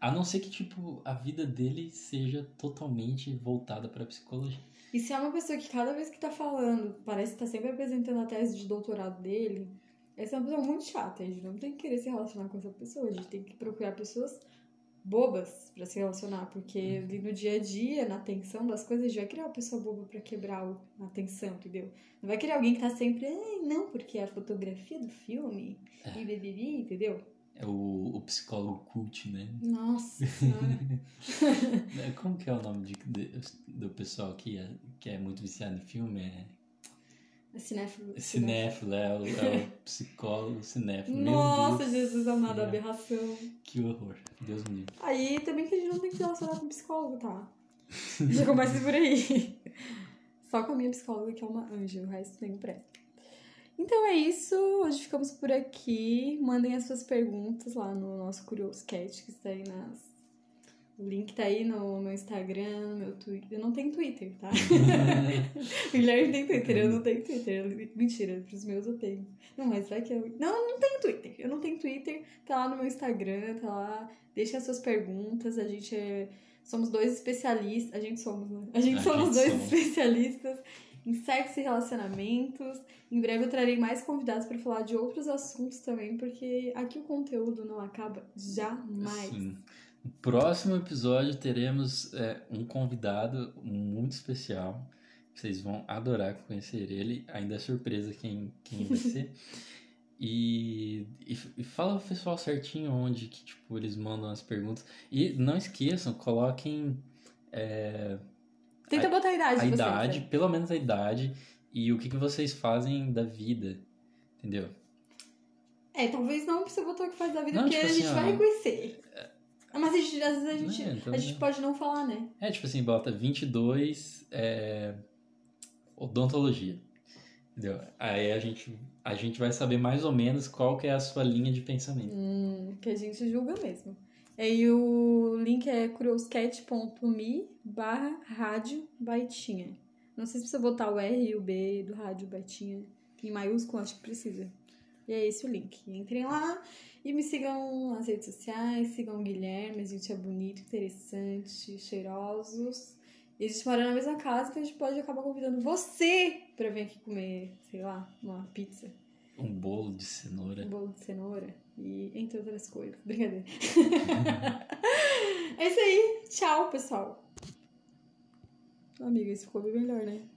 S2: A não ser que, tipo, a vida dele seja totalmente voltada pra psicologia.
S1: E se é uma pessoa que cada vez que tá falando, parece que tá sempre apresentando a tese de doutorado dele, essa é uma pessoa muito chata. A gente não tem que querer se relacionar com essa pessoa. A gente tem que procurar pessoas bobas pra se relacionar, porque ali no dia a dia, na tensão das coisas, a gente vai criar uma pessoa boba pra quebrar a tensão, entendeu? Não vai criar alguém que tá sempre, não, porque é a fotografia do filme, e bibibi, entendeu?
S2: É o, o psicólogo cult, né?
S1: Nossa. <laughs>
S2: É, Como que é o nome de, de- do pessoal que é, que é muito viciado em filme? É
S1: É cinéfilo.
S2: cinéfilo, é o, é o psicólogo cinéfilo.
S1: Nossa,
S2: Deus,
S1: Jesus amado,
S2: É.
S1: aberração.
S2: Que horror. Deus me livre.
S1: Aí também que a gente não tem que se relacionar com psicólogo, tá? <laughs> Já começa por aí. Só com a minha psicóloga, que é uma anja, o resto nem presta. Então é isso, hoje ficamos por aqui. Mandem as suas perguntas lá no nosso Curioso Cat, que está aí nas. O link tá aí no meu Instagram, no meu Twitter. Eu não tenho Twitter, tá? <laughs> o Guilherme tem Twitter, eu não tenho Twitter. Mentira, pros meus eu tenho. Não, mas vai que eu. Não, eu não tenho Twitter. Eu não tenho Twitter. Tá lá no meu Instagram, tá lá. Deixe as suas perguntas. A gente é. Somos dois especialistas. A gente somos, né? A gente
S2: A
S1: somos
S2: gente
S1: dois
S2: somos.
S1: especialistas em sexo e relacionamentos. Em breve eu trarei mais convidados pra falar de outros assuntos também, porque aqui o conteúdo não acaba jamais.
S2: Sim. No próximo episódio teremos é, um convidado muito especial. Vocês vão adorar conhecer ele. Ainda é surpresa quem, quem vai ser. <laughs> E, e, e fala pro pessoal certinho onde que tipo, eles mandam as perguntas. E não esqueçam, coloquem. É,
S1: Tenta
S2: a,
S1: botar a idade
S2: a idade, pelo menos a idade, e o que, que vocês fazem da vida. Entendeu?
S1: É, talvez não precisa botar o que faz da vida,
S2: Não,
S1: porque
S2: tipo
S1: a
S2: assim,
S1: gente
S2: ó,
S1: vai reconhecer. Mas a gente, às vezes a gente,
S2: É, então,
S1: a gente
S2: né?
S1: pode não falar, né?
S2: É tipo assim, bota 22 é, odontologia. Entendeu? Aí a gente, a gente vai saber mais ou menos qual que é a sua linha de pensamento.
S1: Hum, que a gente julga mesmo. E aí o link é curioscat.me barra rádio baitinha. Não sei se precisa botar o R e o B do rádio baitinha em maiúsculo, acho que precisa. E é esse o link. Entrem lá e me sigam nas redes sociais, sigam o Guilherme, a gente é bonito, interessante, cheirosos. E a gente mora na mesma casa, então a gente pode acabar convidando você pra vir aqui comer, sei lá, uma pizza,
S2: Um bolo de cenoura.
S1: um bolo de cenoura e entre outras coisas. Brincadeira. <laughs> é isso aí. Tchau, pessoal. Amiga, esse ficou bem melhor, né?